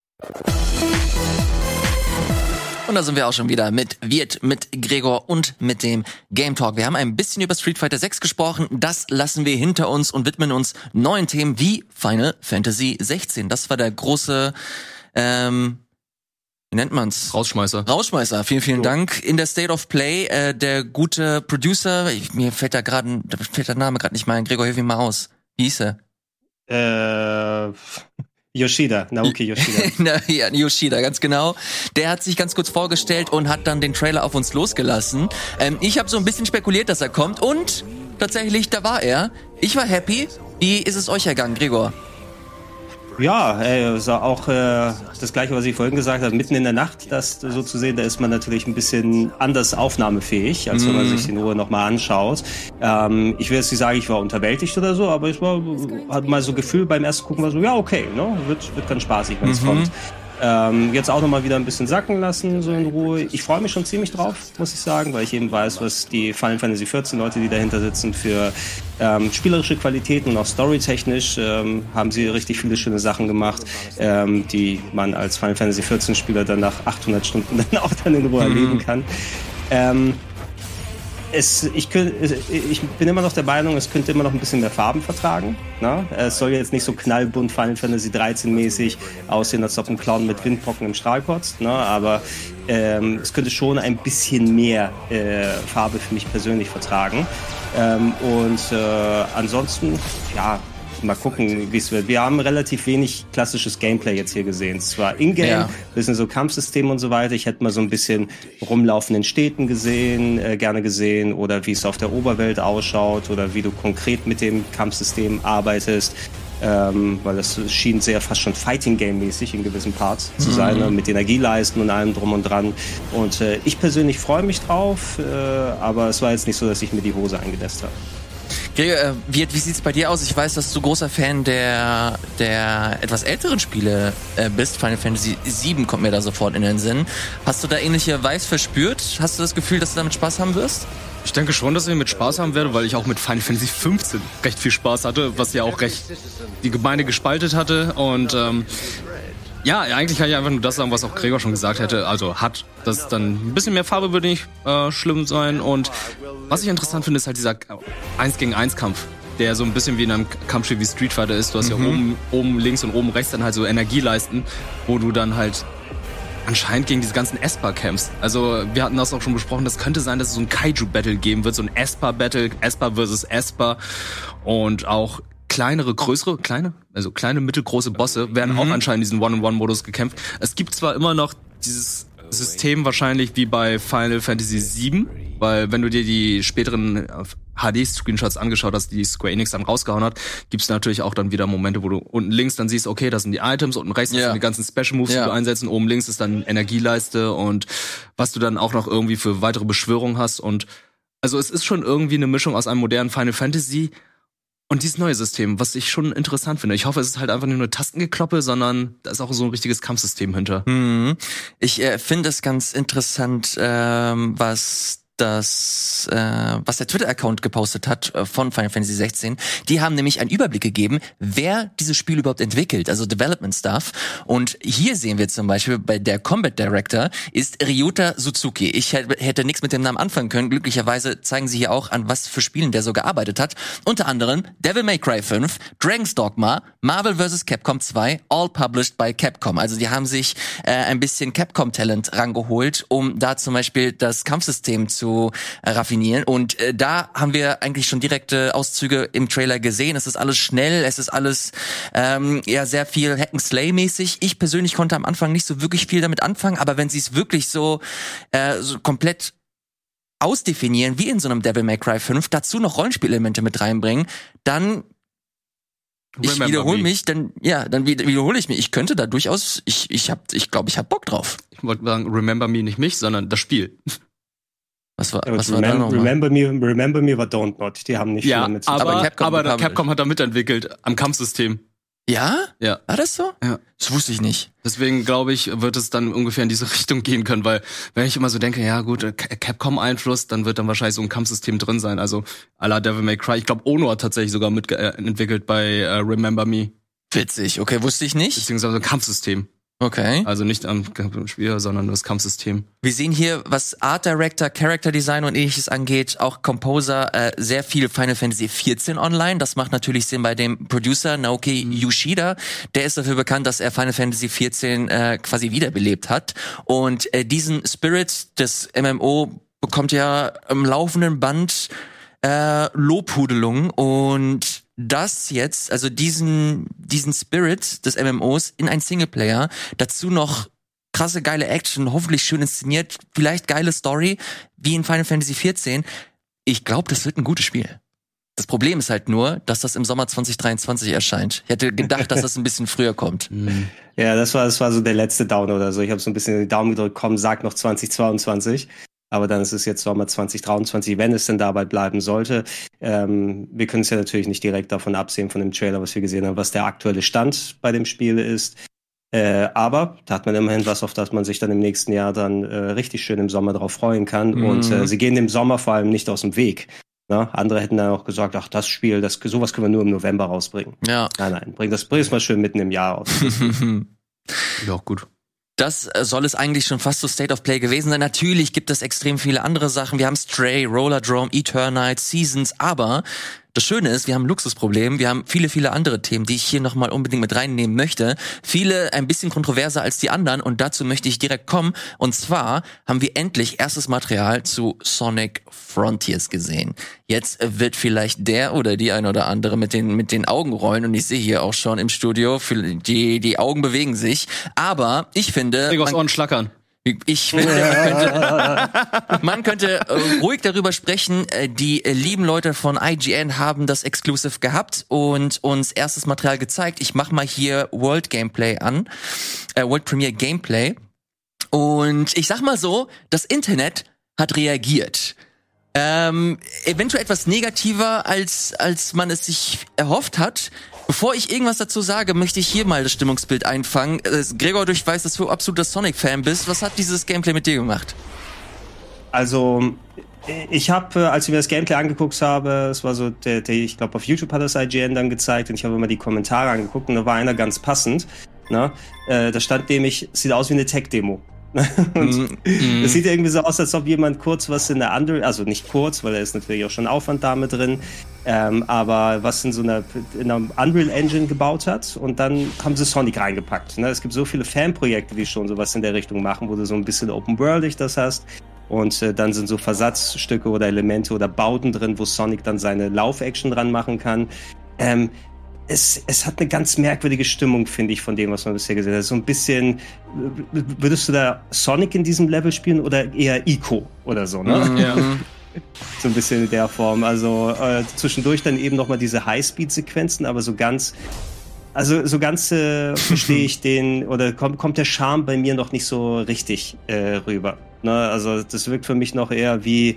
Und da sind wir auch schon wieder mit Wirt, mit Gregor und mit dem Game Talk. Wir haben ein bisschen über Street Fighter 6 gesprochen. Das lassen wir hinter uns und widmen uns neuen Themen wie Final Fantasy 16. Das war der große, ähm, wie nennt man's? Rausschmeißer. Rausschmeißer, vielen, vielen Dank. In der State of Play, äh, der gute Producer, ich, mir fällt da gerade, da fällt der Name gerade nicht mal ein. Gregor, hilf mir mal aus. Wie hieß er? Äh, Yoshida, Naoki *laughs* Yoshida. Na, ja, Yoshida, ganz genau. Der hat sich ganz kurz vorgestellt und hat dann den Trailer auf uns losgelassen. Ähm, ich habe so ein bisschen spekuliert, dass er kommt und tatsächlich, da war er. Ich war happy. Wie ist es euch ergangen, Gregor? Ja, ey, also auch äh, das gleiche, was ich vorhin gesagt habe, mitten in der Nacht, das so zu sehen, da ist man natürlich ein bisschen anders aufnahmefähig, als wenn man sich die Ruhe nochmal anschaut. Ähm, ich will jetzt nicht sagen, ich war unterwältigt oder so, aber ich war, hatte mal so Gefühl beim ersten Gucken war so, ja, okay, ne? wird, wird ganz spaßig, wenn es kommt. Ähm, jetzt auch nochmal wieder ein bisschen sacken lassen, so in Ruhe. Ich freue mich schon ziemlich drauf, muss ich sagen, weil ich eben weiß, was die Final Fantasy 14 Leute, die dahinter sitzen, für ähm, spielerische Qualitäten und auch storytechnisch ähm, haben sie richtig viele schöne Sachen gemacht, ähm, die man als Final Fantasy 14 Spieler dann nach 800 Stunden *laughs* dann auch dann in Ruhe mhm. erleben kann. Ähm, es, ich, ich, bin immer noch der Meinung, es könnte immer noch ein bisschen mehr Farben vertragen. Ne? Es soll jetzt nicht so knallbunt Final Fantasy 13 mäßig aussehen, als ob ein Clown mit Windpocken im Strahl kotzt. Ne? Aber ähm, es könnte schon ein bisschen mehr äh, Farbe für mich persönlich vertragen. Ähm, und äh, ansonsten, ja, mal gucken, wie es wird. Wir haben relativ wenig klassisches Gameplay jetzt hier gesehen. Zwar Ingame, ja. bisschen so Kampfsystem und so weiter. Ich hätte mal so ein bisschen rumlaufenden Städten gesehen, äh, gerne gesehen oder wie es auf der Oberwelt ausschaut oder wie du konkret mit dem Kampfsystem arbeitest. Ähm, weil das schien sehr fast schon Fighting Game mäßig in gewissen Parts zu sein, mhm. ne? mit Energieleisten und allem drum und dran. Und äh, ich persönlich freue mich drauf, äh, aber es war jetzt nicht so, dass ich mir die Hose eingelässt habe. Gregor, äh, wie, wie sieht's bei dir aus? Ich weiß, dass du großer Fan der, der etwas älteren Spiele äh, bist. Final Fantasy VII kommt mir da sofort in den Sinn. Hast du da ähnliche Weiß verspürt? Hast du das Gefühl, dass du damit Spaß haben wirst? Ich denke schon, dass ich mit Spaß haben werde, weil ich auch mit Final Fantasy 15 recht viel Spaß hatte, was ja auch recht die Gemeinde gespaltet hatte. Und ähm, ja, eigentlich kann ich einfach nur das sagen, was auch Gregor schon gesagt hätte. Also hat, dass dann ein bisschen mehr Farbe würde nicht äh, schlimm sein. Und was ich interessant finde, ist halt dieser 1 gegen 1 Kampf, der so ein bisschen wie in einem Kampfspiel wie Street Fighter ist. Du hast mhm. ja oben, oben links und oben rechts dann halt so Energieleisten, wo du dann halt anscheinend gegen diese ganzen Esper-Camps. Also wir hatten das auch schon besprochen, das könnte sein, dass es so ein Kaiju-Battle geben wird, so ein Esper-Battle, Esper versus Esper und auch kleinere, größere, kleine, also kleine, mittelgroße Bosse werden mhm. auch anscheinend in diesen One-on-One-Modus gekämpft. Es gibt zwar immer noch dieses System wahrscheinlich wie bei Final Fantasy VII, weil wenn du dir die späteren HD-Screenshots äh, angeschaut hast, die Square Enix dann rausgehauen hat, gibt's natürlich auch dann wieder Momente, wo du unten links dann siehst, okay, das sind die Items, unten rechts ja. sind die ganzen Special Moves, ja. die du einsetzt, oben links ist dann Energieleiste und was du dann auch noch irgendwie für weitere Beschwörungen hast und also es ist schon irgendwie eine Mischung aus einem modernen Final Fantasy und dieses neue System, was ich schon interessant finde. Ich hoffe, es ist halt einfach nicht nur Tastengekloppe, sondern da ist auch so ein richtiges Kampfsystem hinter. Mhm. Ich äh, finde es ganz interessant, ähm, was das, äh, was der Twitter-Account gepostet hat äh, von Final Fantasy 16. Die haben nämlich einen Überblick gegeben, wer dieses Spiel überhaupt entwickelt, also Development Stuff. Und hier sehen wir zum Beispiel bei der Combat Director ist Ryuta Suzuki. Ich hätte nichts mit dem Namen anfangen können. Glücklicherweise zeigen sie hier auch an, was für Spielen der so gearbeitet hat. Unter anderem Devil May Cry 5, Dragon's Dogma, Marvel vs. Capcom 2, all published by Capcom. Also die haben sich äh, ein bisschen Capcom-Talent rangeholt, um da zum Beispiel das Kampfsystem zu äh, raffinieren. Und äh, da haben wir eigentlich schon direkte Auszüge im Trailer gesehen. Es ist alles schnell, es ist alles ähm, ja sehr viel Hack-and-Slay-mäßig. Ich persönlich konnte am Anfang nicht so wirklich viel damit anfangen, aber wenn sie es wirklich so, äh, so komplett ausdefinieren, wie in so einem Devil May Cry 5, dazu noch Rollenspielelemente mit reinbringen, dann ich wiederhole mich, dann ja, dann wiederhole ich mich. Ich könnte da durchaus, ich ich hab, ich glaube, ich hab Bock drauf. Ich wollte sagen, remember me nicht mich, sondern das Spiel. Was war, was war da noch Remember Me, Remember Me war Don't Not. Die haben nicht ja, viel damit zu tun. Aber, Capcom, aber Capcom hat da mitentwickelt am Kampfsystem. Ja? Ja. War das so? Ja. Das wusste ich nicht. Deswegen glaube ich, wird es dann ungefähr in diese *laughs* Richtung gehen können, weil wenn ich immer so denke, ja gut, Capcom-Einfluss, dann wird dann wahrscheinlich so ein Kampfsystem drin sein. Also à la Devil May Cry. Ich glaube, Ono hat tatsächlich sogar mitentwickelt bei uh, Remember Me. Witzig, okay, wusste ich nicht. Beziehungsweise ein Kampfsystem. Okay. Also nicht am Spiel, sondern das Kampfsystem. Wir sehen hier, was Art Director, Character Design und ähnliches angeht, auch Composer, äh, sehr viel Final Fantasy 14 online. Das macht natürlich Sinn bei dem Producer Naoki mhm. Yoshida. Der ist dafür bekannt, dass er Final Fantasy 14 äh, quasi wiederbelebt hat. Und äh, diesen Spirit des MMO bekommt ja im laufenden Band äh, Lobhudelung und das jetzt, also diesen, diesen Spirit des MMOs in ein Singleplayer, dazu noch krasse geile Action, hoffentlich schön inszeniert, vielleicht geile Story, wie in Final Fantasy XIV. Ich glaube, das wird ein gutes Spiel. Das Problem ist halt nur, dass das im Sommer 2023 erscheint. Ich hätte gedacht, dass das ein bisschen früher kommt. *laughs* Mhm. Ja, das war, das war so der letzte Down oder so. Ich habe so ein bisschen den Daumen gedrückt, komm, sag noch 2022 aber dann ist es jetzt Sommer 2023, wenn es denn dabei bleiben sollte. Ähm, wir können es ja natürlich nicht direkt davon absehen, von dem Trailer, was wir gesehen haben, was der aktuelle Stand bei dem Spiel ist. Äh, aber da hat man immerhin was, auf das man sich dann im nächsten Jahr dann äh, richtig schön im Sommer drauf freuen kann. Mhm. Und äh, sie gehen im Sommer vor allem nicht aus dem Weg. Ne? Andere hätten dann auch gesagt, ach, das Spiel, das, sowas können wir nur im November rausbringen. Ja. Nein, nein, bring das, bring es mal schön mitten im Jahr aus. *laughs* Ja, gut. Das äh, soll es eigentlich schon fast so State of Play gewesen sein. Natürlich gibt es extrem viele andere Sachen. Wir haben Stray, Rollerdrome, Eternite, Seasons, aber das Schöne ist, wir haben ein Luxusproblem. Wir haben viele, viele andere Themen, die ich hier nochmal unbedingt mit reinnehmen möchte. Viele ein bisschen kontroverser als die anderen und dazu möchte ich direkt kommen. Und zwar haben wir endlich erstes Material zu Sonic Frontiers gesehen. Jetzt wird vielleicht der oder die ein oder andere mit den, mit den Augen rollen und ich sehe hier auch schon im Studio, die, die Augen bewegen sich. Aber ich finde, man- Ohren schlackern. Ich finde, *laughs* man könnte, man könnte äh, ruhig darüber sprechen. Äh, die äh, lieben Leute von IGN haben das Exclusive gehabt und uns erstes Material gezeigt. Ich mach mal hier World Gameplay an, äh, World Premiere Gameplay. Und ich sag mal so, das Internet hat reagiert. Ähm, eventuell etwas negativer, als, als man es sich erhofft hat. Bevor ich irgendwas dazu sage, möchte ich hier mal das Stimmungsbild einfangen. Äh, Gregor, du ich weiß, dass du absoluter Sonic-Fan bist. Was hat dieses Gameplay mit dir gemacht? Also, ich habe, als ich mir das Gameplay angeguckt habe, es war so, der, der, ich glaube, auf YouTube hat das IGN dann gezeigt und ich habe immer die Kommentare angeguckt und da war einer ganz passend. Ne? Äh, da stand nämlich, sieht aus wie eine Tech-Demo. *laughs* und es sieht irgendwie so aus, als ob jemand kurz was in der Unreal, also nicht kurz, weil da ist natürlich auch schon Aufwand damit drin, ähm, aber was in so einer, in einer Unreal Engine gebaut hat und dann haben sie Sonic reingepackt. Ne? Es gibt so viele Fanprojekte, die schon sowas in der Richtung machen, wo du so ein bisschen Open Worldig das hast. Und äh, dann sind so Versatzstücke oder Elemente oder Bauten drin, wo Sonic dann seine Lauf-Action dran machen kann. Ähm, es, es hat eine ganz merkwürdige Stimmung, finde ich, von dem, was man bisher gesehen hat. So ein bisschen, würdest du da Sonic in diesem Level spielen oder eher Ico oder so, ne? Ja. *laughs* So ein bisschen in der Form. Also äh, zwischendurch dann eben nochmal diese Highspeed-Sequenzen, aber so ganz, also so ganz äh, verstehe ich *laughs* den, oder kommt, kommt der Charme bei mir noch nicht so richtig äh, rüber. Ne? Also das wirkt für mich noch eher wie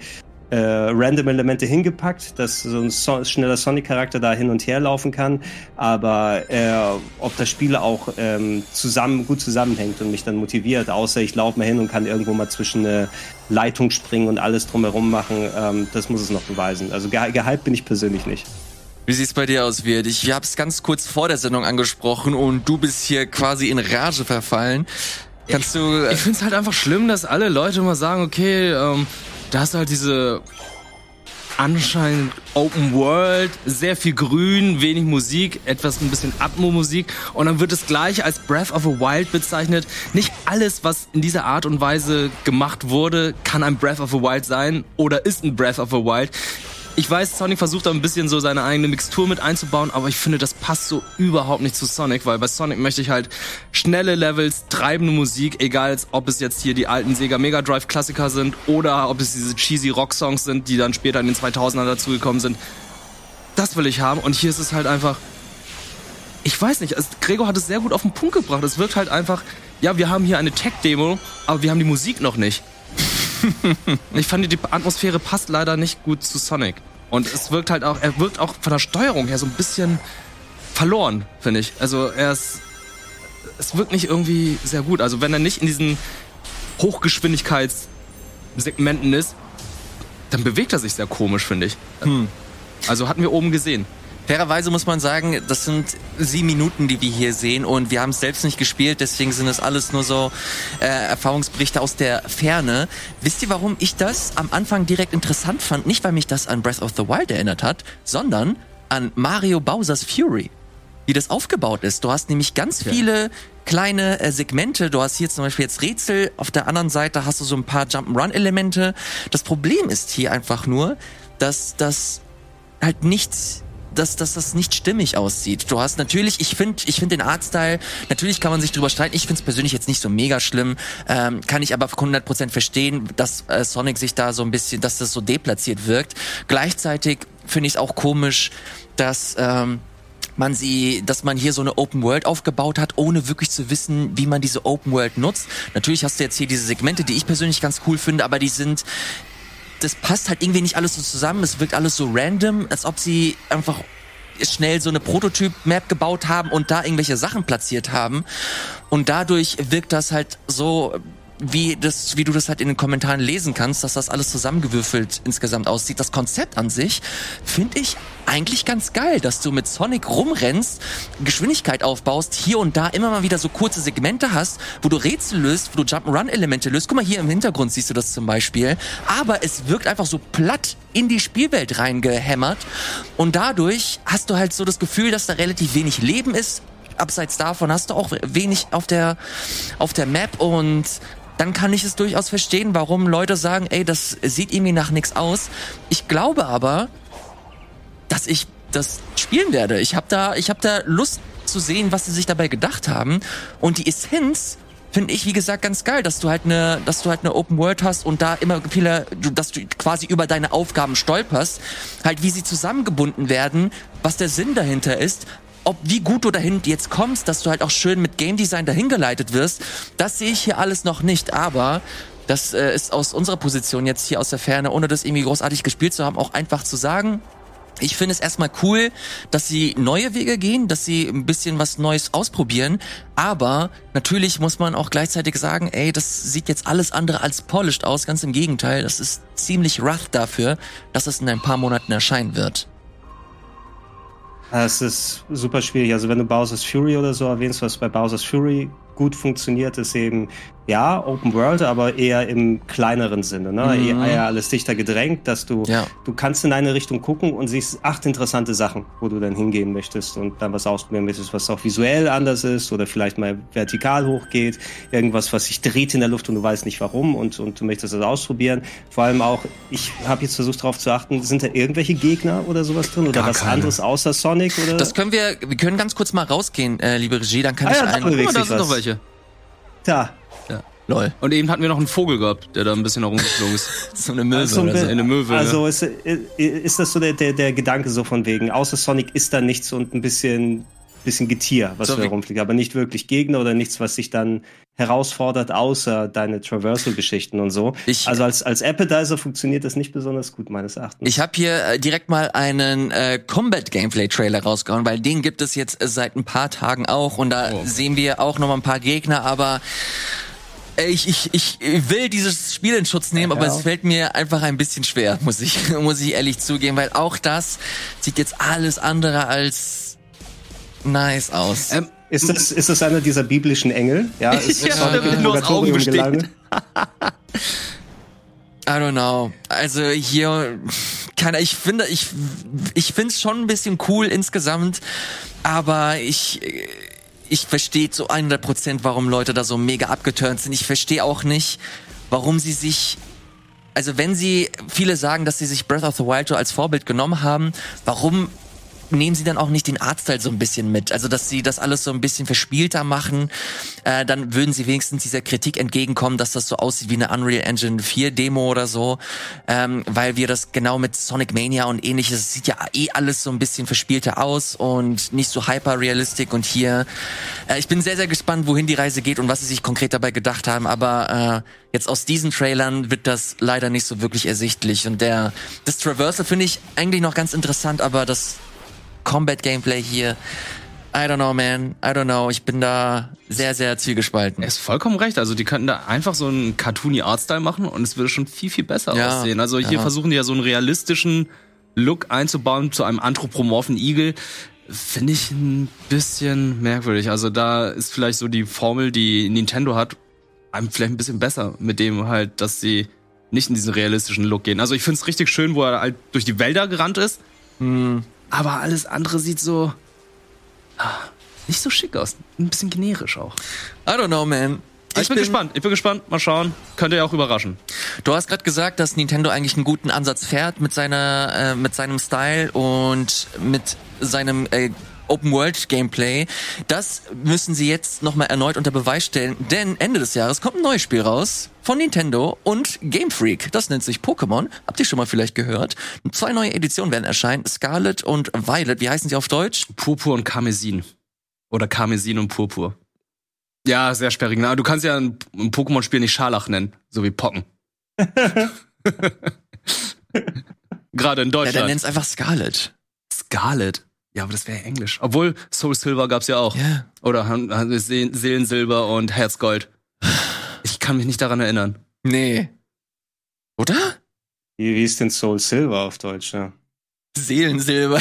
äh, random Elemente hingepackt, dass so ein so schneller Sonic-Charakter da hin und her laufen kann, aber äh, ob das Spiel auch ähm, zusammen gut zusammenhängt und mich dann motiviert, außer ich laufe mal hin und kann irgendwo mal zwischen eine Leitung springen und alles drumherum machen, ähm, das muss es noch beweisen. Also ge gehypt bin ich persönlich nicht. Wie sieht's bei dir aus, Wirt? Ich habe es ganz kurz vor der Sendung angesprochen und du bist hier quasi in Rage verfallen. Kannst du... Ich finde es halt einfach schlimm, dass alle Leute immer sagen, okay, ähm, da du halt diese anscheinend Open World, sehr viel Grün, wenig Musik, etwas ein bisschen Atmo-Musik und dann wird es gleich als Breath of a Wild bezeichnet. Nicht alles, was in dieser Art und Weise gemacht wurde, kann ein Breath of a Wild sein oder ist ein Breath of a Wild. Ich weiß, Sonic versucht da ein bisschen so seine eigene Mixtur mit einzubauen, aber ich finde, das passt so überhaupt nicht zu Sonic, weil bei Sonic möchte ich halt schnelle Levels, treibende Musik, egal ob es jetzt hier die alten Sega Mega Drive Klassiker sind oder ob es diese cheesy Rock Songs sind, die dann später in den 2000er dazugekommen sind. Das will ich haben und hier ist es halt einfach ich weiß nicht, also Gregor hat es sehr gut auf den Punkt gebracht. Es wirkt halt einfach, ja, wir haben hier eine Tech-Demo, aber wir haben die Musik noch nicht. *laughs* ich fand, die Atmosphäre passt leider nicht gut zu Sonic. Und es wirkt halt auch, er wirkt auch von der Steuerung her so ein bisschen verloren, finde ich. Also er ist, es wirkt nicht irgendwie sehr gut. Also wenn er nicht in diesen Hochgeschwindigkeitssegmenten ist, dann bewegt er sich sehr komisch, finde ich. Also hatten wir oben gesehen. Fairerweise muss man sagen, das sind sieben Minuten, die wir hier sehen und wir haben es selbst nicht gespielt, deswegen sind es alles nur so äh, Erfahrungsberichte aus der Ferne. Wisst ihr, warum ich das am Anfang direkt interessant fand? Nicht, weil mich das an Breath of the Wild erinnert hat, sondern an Mario Bowser's Fury, wie das aufgebaut ist. Du hast nämlich ganz viele kleine äh, Segmente. Du hast hier zum Beispiel jetzt Rätsel, auf der anderen Seite hast du so ein paar Jump'n'Run-Elemente. Das Problem ist hier einfach nur, dass das halt nichts dass, dass das nicht stimmig aussieht. Du hast natürlich, ich finde ich finde den Artstyle, natürlich kann man sich drüber streiten. Ich finde es persönlich jetzt nicht so mega schlimm, ähm, kann ich aber 100% verstehen, dass äh, Sonic sich da so ein bisschen, dass das so deplatziert wirkt. Gleichzeitig finde ich es auch komisch, dass ähm, man sie, dass man hier so eine Open World aufgebaut hat, ohne wirklich zu wissen, wie man diese Open World nutzt. Natürlich hast du jetzt hier diese Segmente, die ich persönlich ganz cool finde, aber die sind das passt halt irgendwie nicht alles so zusammen. Es wirkt alles so random, als ob sie einfach schnell so eine Prototyp-Map gebaut haben und da irgendwelche Sachen platziert haben. Und dadurch wirkt das halt so wie das, wie du das halt in den Kommentaren lesen kannst, dass das alles zusammengewürfelt insgesamt aussieht. Das Konzept an sich finde ich eigentlich ganz geil, dass du mit Sonic rumrennst, Geschwindigkeit aufbaust, hier und da immer mal wieder so kurze Segmente hast, wo du Rätsel löst, wo du Jump'n'Run-Elemente löst. Guck mal, hier im Hintergrund siehst du das zum Beispiel. Aber es wirkt einfach so platt in die Spielwelt reingehämmert. Und dadurch hast du halt so das Gefühl, dass da relativ wenig Leben ist. Abseits davon hast du auch wenig auf der, auf der Map und dann kann ich es durchaus verstehen, warum Leute sagen, ey, das sieht irgendwie nach nichts aus. Ich glaube aber, dass ich das spielen werde. Ich habe da, ich habe da Lust zu sehen, was sie sich dabei gedacht haben. Und die Essenz finde ich, wie gesagt, ganz geil, dass du halt eine, dass du halt eine Open World hast und da immer viele, dass du quasi über deine Aufgaben stolperst, halt wie sie zusammengebunden werden, was der Sinn dahinter ist, ob wie gut du dahin jetzt kommst, dass du halt auch schön mit Game Design dahin geleitet wirst, das sehe ich hier alles noch nicht, aber das äh, ist aus unserer Position jetzt hier aus der Ferne, ohne das irgendwie großartig gespielt zu haben, auch einfach zu sagen. Ich finde es erstmal cool, dass sie neue Wege gehen, dass sie ein bisschen was Neues ausprobieren. Aber natürlich muss man auch gleichzeitig sagen, ey, das sieht jetzt alles andere als polished aus. Ganz im Gegenteil, das ist ziemlich rough dafür, dass es in ein paar Monaten erscheinen wird. Es ist super schwierig. Also wenn du Bowser's Fury oder so erwähnst, was bei Bowser's Fury gut funktioniert, ist eben, ja, Open World, aber eher im kleineren Sinne, ne? Mhm. Eher alles dichter gedrängt, dass du, ja. du kannst in eine Richtung gucken und siehst acht interessante Sachen, wo du dann hingehen möchtest und dann was ausprobieren möchtest, was auch visuell anders ist oder vielleicht mal vertikal hochgeht, irgendwas, was sich dreht in der Luft und du weißt nicht warum und, und du möchtest das ausprobieren. Vor allem auch, ich habe jetzt versucht darauf zu achten, sind da irgendwelche Gegner oder sowas drin oder Gar was keine. anderes außer Sonic oder? Das können wir, wir können ganz kurz mal rausgehen, äh, liebe Regie, dann kann ah, ich ja, einen. Da, da sind noch welche. Da. Lol. Und eben hatten wir noch einen Vogel gehabt, der da ein bisschen herumgeflogen ist. *laughs* so eine Möwe also, oder so. Eine Möwe. Also ist, ist das so der, der, der Gedanke so von wegen, außer Sonic ist da nichts und ein bisschen bisschen Getier, was so herumfliegt, aber nicht wirklich Gegner oder nichts, was sich dann herausfordert, außer deine Traversal-Geschichten und so. Ich, also als, als Appetizer funktioniert das nicht besonders gut, meines Erachtens. Ich habe hier äh, direkt mal einen äh, Combat-Gameplay-Trailer rausgehauen, weil den gibt es jetzt seit ein paar Tagen auch und da oh. sehen wir auch noch mal ein paar Gegner, aber ich, ich, ich will dieses Spiel in Schutz nehmen, ja, aber es fällt mir einfach ein bisschen schwer, *laughs* muss ich, muss ich ehrlich zugeben, weil auch das sieht jetzt alles andere als nice aus. Ähm, ist, das, ist das einer dieser biblischen Engel? Ja, *laughs* ist ja, aus Augen besteht. *laughs* I don't know. Also hier kann ich finde ich ich finde es schon ein bisschen cool insgesamt, aber ich ich verstehe zu 100 Prozent, warum Leute da so mega abgeturnt sind. Ich verstehe auch nicht, warum sie sich also wenn sie viele sagen, dass sie sich Breath of the Wild so als Vorbild genommen haben, warum nehmen sie dann auch nicht den Artstyle so ein bisschen mit? Also, dass sie das alles so ein bisschen verspielter machen, äh, dann würden sie wenigstens dieser Kritik entgegenkommen, dass das so aussieht wie eine Unreal Engine 4 Demo oder so, ähm, weil wir das genau mit Sonic Mania und ähnliches, sieht ja eh alles so ein bisschen verspielter aus und nicht so hyper realistic und hier, äh, ich bin sehr, sehr gespannt, wohin die Reise geht und was sie sich konkret dabei gedacht haben, aber äh, jetzt aus diesen Trailern wird das leider nicht so wirklich ersichtlich. Und der, das Traversal finde ich eigentlich noch ganz interessant, aber das Combat-Gameplay hier. I don't know, man. I don't know. Ich bin da sehr, sehr zielgespalten. Er ist vollkommen recht. Also die könnten da einfach so einen cartoony Artstyle machen und es würde schon viel, viel besser ja, aussehen. Also hier ja. versuchen die ja so einen realistischen Look einzubauen zu einem anthropomorphen Igel. Finde ich ein bisschen merkwürdig. Also da ist vielleicht so die Formel, die Nintendo hat, einem vielleicht ein bisschen besser mit dem halt, dass sie nicht in diesen realistischen Look gehen. Also ich finde es richtig schön, wo er halt durch die Wälder gerannt ist. Hm. Aber alles andere sieht so ah, nicht so schick aus. Ein bisschen generisch auch. I don't know, man. Ich, ich bin, bin, gespannt. Ich bin gespannt. Mal schauen. Könnte ja auch überraschen. Du hast gerade gesagt, dass Nintendo eigentlich einen guten Ansatz fährt mit seiner, äh, mit seinem Style und mit seinem äh, Open World Gameplay. Das müssen sie jetzt nochmal erneut unter Beweis stellen, denn Ende des Jahres kommt ein neues Spiel raus von Nintendo und Game Freak. Das nennt sich Pokémon. Habt ihr schon mal vielleicht gehört? Zwei neue Editionen werden erscheinen. Scarlet und Violet. Wie heißen sie auf Deutsch? Purpur und Karmesin. Oder Karmesin und Purpur. Ja, sehr sperrig. Na, du kannst ja ein, ein Pokémon-Spiel nicht Scharlach nennen, so wie Pocken. *laughs* Gerade in Deutschland. Ja, dann nenn's einfach Scarlet. Scarlet. Ja, aber das wäre Englisch. Obwohl Soul Silver gab's ja auch. Ja. Oder Seelensilber und Herzgold. Ich kann mich nicht daran erinnern. Nee. Oder? Wie, wie ist denn Soul Silver auf Deutsch? Ja? Seelensilber.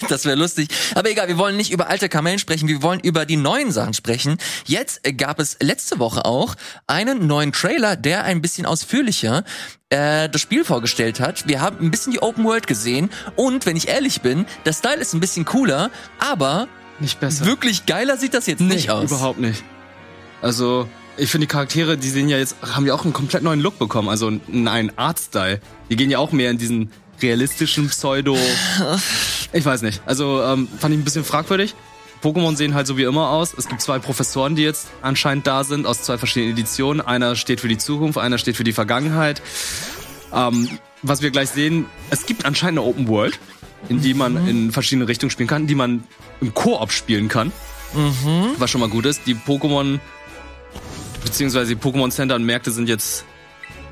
*laughs* Das wäre lustig. Aber egal, wir wollen nicht über alte Kamellen sprechen, wir wollen über die neuen Sachen sprechen. Jetzt äh, gab es letzte Woche auch einen neuen Trailer, der ein bisschen ausführlicher äh, das Spiel vorgestellt hat. Wir haben ein bisschen die Open World gesehen und, wenn ich ehrlich bin, der Style ist ein bisschen cooler, aber Nicht besser. wirklich geiler sieht das jetzt nicht aus. Überhaupt nicht. Also, ich finde die Charaktere, die sehen ja jetzt, haben ja auch einen komplett neuen Look bekommen, also einen einen Artstyle. Die gehen ja auch mehr in diesen realistischen Pseudo. *laughs* Ich weiß nicht. Also, ähm, fand ich ein bisschen fragwürdig. Pokémon sehen halt so wie immer aus. Es gibt zwei Professoren, die jetzt anscheinend da sind, aus zwei verschiedenen Editionen. Einer steht für die Zukunft, einer steht für die Vergangenheit. Ähm, was wir gleich sehen, es gibt anscheinend eine Open World, in die man in verschiedene Richtungen spielen kann, die man im Koop spielen kann was schon mal gut ist. Die Pokémon, beziehungsweise die Pokémon Center und Märkte sind jetzt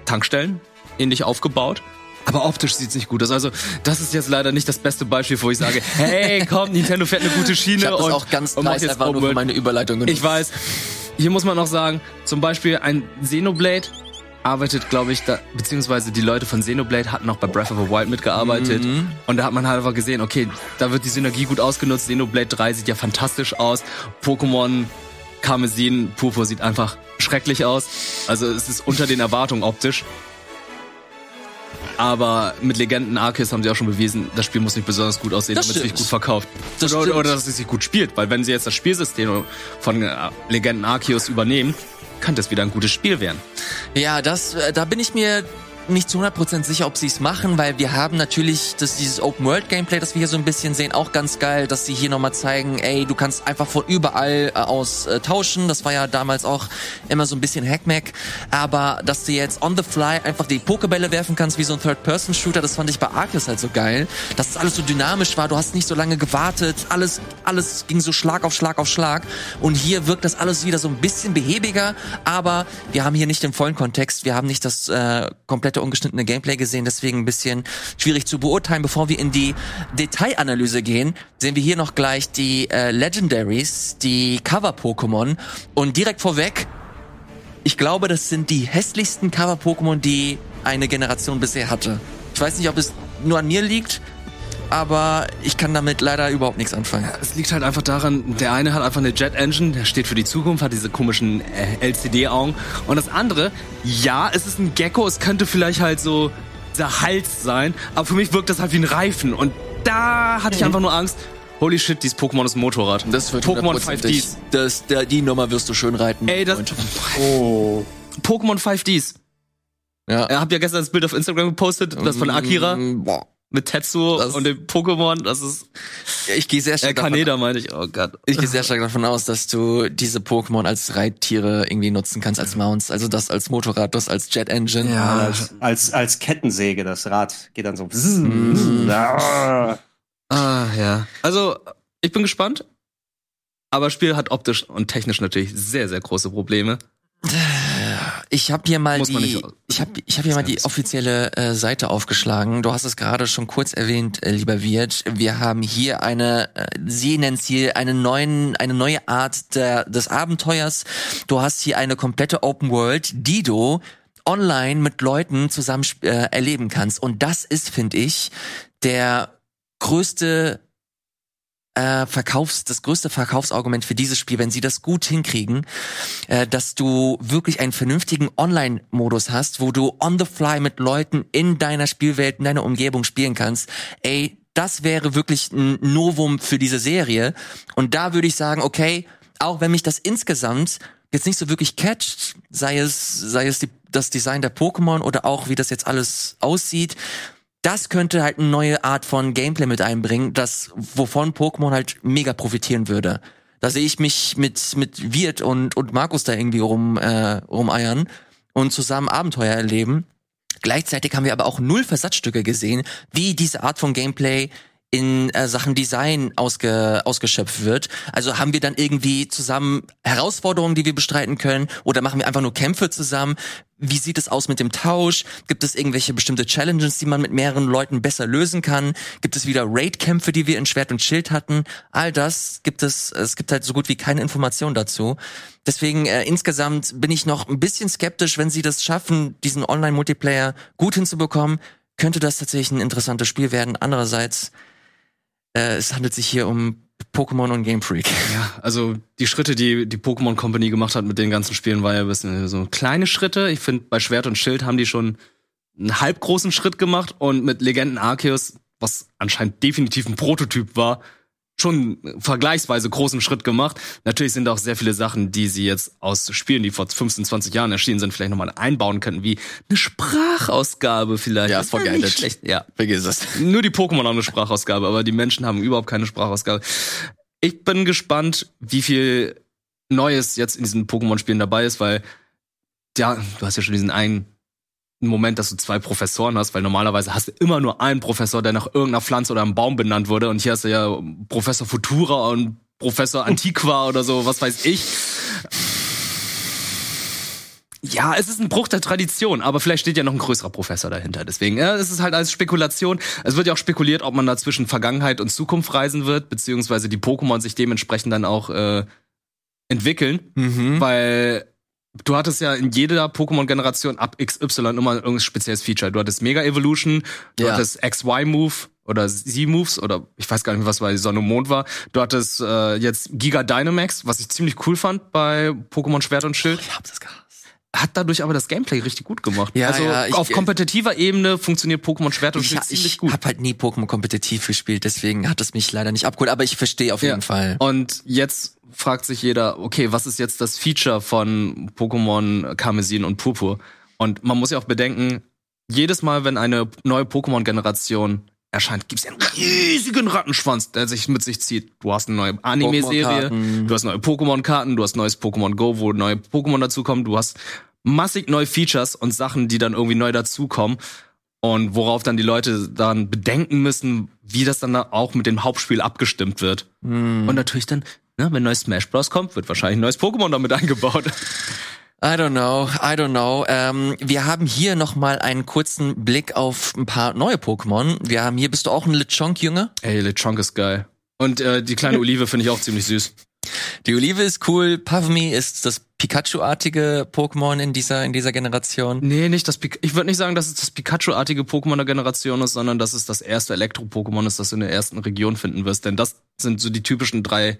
Tankstellen, ähnlich aufgebaut. Aber optisch sieht's nicht gut aus. Also, das ist jetzt leider nicht das beste Beispiel, wo ich sage, *laughs* hey, komm, Nintendo fährt eine gute Schiene Ich das und, auch ganz und jetzt einfach nur für meine Überleitung genutzt. Ich weiß. Hier muss man noch sagen, zum Beispiel ein Xenoblade arbeitet, glaube ich, da, beziehungsweise die Leute von Xenoblade hatten auch bei Breath of the Wild mitgearbeitet. Mhm. Und da hat man halt einfach gesehen, okay, da wird die Synergie gut ausgenutzt. Xenoblade 3 sieht ja fantastisch aus. Pokémon Karmesin Purpur sieht einfach schrecklich aus. Also es ist unter den Erwartungen optisch. Aber mit Legenden Arceus haben sie auch schon bewiesen, das Spiel muss nicht besonders gut aussehen, damit es sich gut verkauft. Das oder, stimmt. oder dass es sich gut spielt. Weil wenn sie jetzt das Spielsystem von äh, Legenden Arceus übernehmen, könnte es wieder ein gutes Spiel werden. Ja, das, äh, da bin ich mir nicht zu 100% sicher, ob sie es machen, weil wir haben natürlich das, dieses Open-World-Gameplay, das wir hier so ein bisschen sehen, auch ganz geil, dass sie hier nochmal zeigen, ey, du kannst einfach von überall äh, aus äh, tauschen. Das war ja damals auch immer so ein bisschen Hackmack. Aber dass du jetzt on the fly einfach die Pokebälle werfen kannst, wie so ein Third-Person-Shooter, das fand ich bei Arceus halt so geil. Dass es alles so dynamisch war, du hast nicht so lange gewartet, alles, alles ging so Schlag auf Schlag auf Schlag. Und hier wirkt das alles wieder so ein bisschen behäbiger, aber wir haben hier nicht den vollen Kontext, wir haben nicht das äh, komplette ungeschnittene Gameplay gesehen, deswegen ein bisschen schwierig zu beurteilen. Bevor wir in die Detailanalyse gehen, sehen wir hier noch gleich die äh, Legendaries, die Cover-Pokémon und direkt vorweg, ich glaube, das sind die hässlichsten Cover-Pokémon, die eine Generation bisher hatte. Ich weiß nicht, ob es nur an mir liegt, aber ich kann damit leider überhaupt nichts anfangen. Es liegt halt einfach daran, der eine hat einfach eine Jet Engine, der steht für die Zukunft, hat diese komischen äh, LCD-Augen. Und das andere, ja, es ist ein Gecko, es könnte vielleicht halt so dieser Hals sein, aber für mich wirkt das halt wie ein Reifen. Und da hatte ich einfach nur Angst. Holy shit, dieses Pokémon ist ein Motorrad. Das wird Pokémon hundertprozentig- 5Ds. Das, der, die Nummer wirst du schön reiten. Ey, das. Oh. Pokémon 5Ds. ja. Ihr habt ja gestern das Bild auf Instagram gepostet, das von Akira Mm, Boah. Mit Tetsuo Das- und dem Pokémon. Das ist Ich gehe sehr äh, stark davon, Kaneda, meine ich. Oh Gott. ich gehe sehr stark davon aus, dass du diese Pokémon als Reittiere irgendwie nutzen kannst, als Mounts. Also das als Motorrad, das als Jet Engine. Ja. Als, als, als Kettensäge, das Rad geht dann so. Ah. Ah, ja. Also, ich bin gespannt. Aber das Spiel hat optisch und technisch natürlich sehr, sehr große Probleme. *laughs* Ich habe hier mal Muss die, ich habe ich hab hier mal die offizielle äh, Seite aufgeschlagen. Du hast es gerade schon kurz erwähnt, äh, lieber Wirt. Wir haben hier eine, äh, sie nennen es hier eine neuen, eine neue Art der, des Abenteuers. Du hast hier eine komplette Open World, die du online mit Leuten zusammen äh, erleben kannst. Und das ist, finde ich, der größte äh, Verkaufs, das größte Verkaufsargument für dieses Spiel, wenn sie das gut hinkriegen, äh, dass du wirklich einen vernünftigen Online-Modus hast, wo du on the fly mit Leuten in deiner Spielwelt, in deiner Umgebung spielen kannst. Ey, das wäre wirklich ein Novum für diese Serie. Und da würde ich sagen, okay, auch wenn mich das insgesamt jetzt nicht so wirklich catcht, sei es, sei es die, das Design der Pokémon oder auch wie das jetzt alles aussieht, das könnte halt eine neue Art von Gameplay mit einbringen, das, wovon Pokémon halt mega profitieren würde. Da sehe ich mich mit, mit Wirt und, und Markus da irgendwie rum, äh, rumeiern und zusammen Abenteuer erleben. Gleichzeitig haben wir aber auch null Versatzstücke gesehen, wie diese Art von Gameplay in äh, Sachen Design ausge, ausgeschöpft wird. Also haben wir dann irgendwie zusammen Herausforderungen, die wir bestreiten können oder machen wir einfach nur Kämpfe zusammen? Wie sieht es aus mit dem Tausch? Gibt es irgendwelche bestimmte Challenges, die man mit mehreren Leuten besser lösen kann? Gibt es wieder Raid-Kämpfe, die wir in Schwert und Schild hatten? All das gibt es, es gibt halt so gut wie keine Information dazu. Deswegen äh, insgesamt bin ich noch ein bisschen skeptisch, wenn sie das schaffen, diesen Online-Multiplayer gut hinzubekommen, könnte das tatsächlich ein interessantes Spiel werden. Andererseits äh, es handelt sich hier um Pokémon und Game Freak. Ja, also die Schritte, die die Pokémon Company gemacht hat mit den ganzen Spielen, war ja ein bisschen so kleine Schritte. Ich finde, bei Schwert und Schild haben die schon einen halb großen Schritt gemacht und mit Legenden Arceus, was anscheinend definitiv ein Prototyp war, schon vergleichsweise großen Schritt gemacht. Natürlich sind auch sehr viele Sachen, die sie jetzt aus Spielen, die vor 15, 20 Jahren erschienen sind, vielleicht nochmal einbauen könnten, wie eine Sprachausgabe vielleicht. Ja, forget it. Schlecht. Ja. Vergiss es. *laughs* Nur die Pokémon haben eine Sprachausgabe, aber die Menschen haben überhaupt keine Sprachausgabe. Ich bin gespannt, wie viel Neues jetzt in diesen Pokémon-Spielen dabei ist, weil ja, du hast ja schon diesen einen einen Moment, dass du zwei Professoren hast, weil normalerweise hast du immer nur einen Professor, der nach irgendeiner Pflanze oder einem Baum benannt wurde. Und hier hast du ja Professor Futura und Professor Antiqua oder so, was weiß ich. Ja, es ist ein Bruch der Tradition, aber vielleicht steht ja noch ein größerer Professor dahinter. Deswegen, ja, es ist halt als Spekulation. Es wird ja auch spekuliert, ob man da zwischen Vergangenheit und Zukunft reisen wird, beziehungsweise die Pokémon sich dementsprechend dann auch äh, entwickeln, Mhm. weil du hattest ja in jeder Pokémon-Generation ab XY immer irgendein spezielles Feature. Du hattest Mega Evolution, du Ja. hattest XY-Move oder Z-Moves oder ich weiß gar nicht, was bei Sonne und Mond war. Du hattest äh, jetzt Giga Dynamax, was ich ziemlich cool fand bei Pokémon Schwert und Schild. Ich hab das gehasst. Hat dadurch aber das Gameplay richtig gut gemacht. Ja, also ja, ich- auf kompetitiver Ebene funktioniert Pokémon Schwert und Ich, Schild ziemlich ich gut. habe halt nie Pokémon kompetitiv gespielt, deswegen hat es mich leider nicht abgeholt, aber ich verstehe auf jeden Fall. Und jetzt fragt sich jeder, okay, was ist jetzt das Feature von Pokémon Karmesin und Purpur? Und man muss ja auch bedenken, jedes Mal, wenn eine neue Pokémon-Generation erscheint, gibt es einen riesigen Rattenschwanz, der sich mit sich zieht. Du hast eine neue Anime-Serie, du hast neue Pokémon-Karten, du hast neues Pokémon Go, wo neue Pokémon dazukommen, du hast massig neue Features und Sachen, die dann irgendwie neu dazukommen. Und worauf dann die Leute dann bedenken müssen, wie das dann auch mit dem Hauptspiel abgestimmt wird. Hm. Und natürlich dann, ne, wenn neues Smash Bros. kommt, wird wahrscheinlich ein neues Pokémon damit eingebaut. I don't know, I don't know. Ähm, wir haben hier noch mal einen kurzen Blick auf ein paar neue Pokémon. Wir haben hier, bist du auch ein Lechonk-Junge? Ey, Lechonk ist geil. Und äh, die kleine *laughs* Olive finde ich auch ziemlich süß. Die Olive ist cool. Pavmi ist das Pikachu-artige Pokémon in dieser, in dieser Generation. Nee, nicht das Pik Ich würde nicht sagen, dass es das Pikachu-artige Pokémon der Generation ist, sondern dass es das erste Elektro-Pokémon ist, das du in der ersten Region finden wirst. Denn das sind so die typischen drei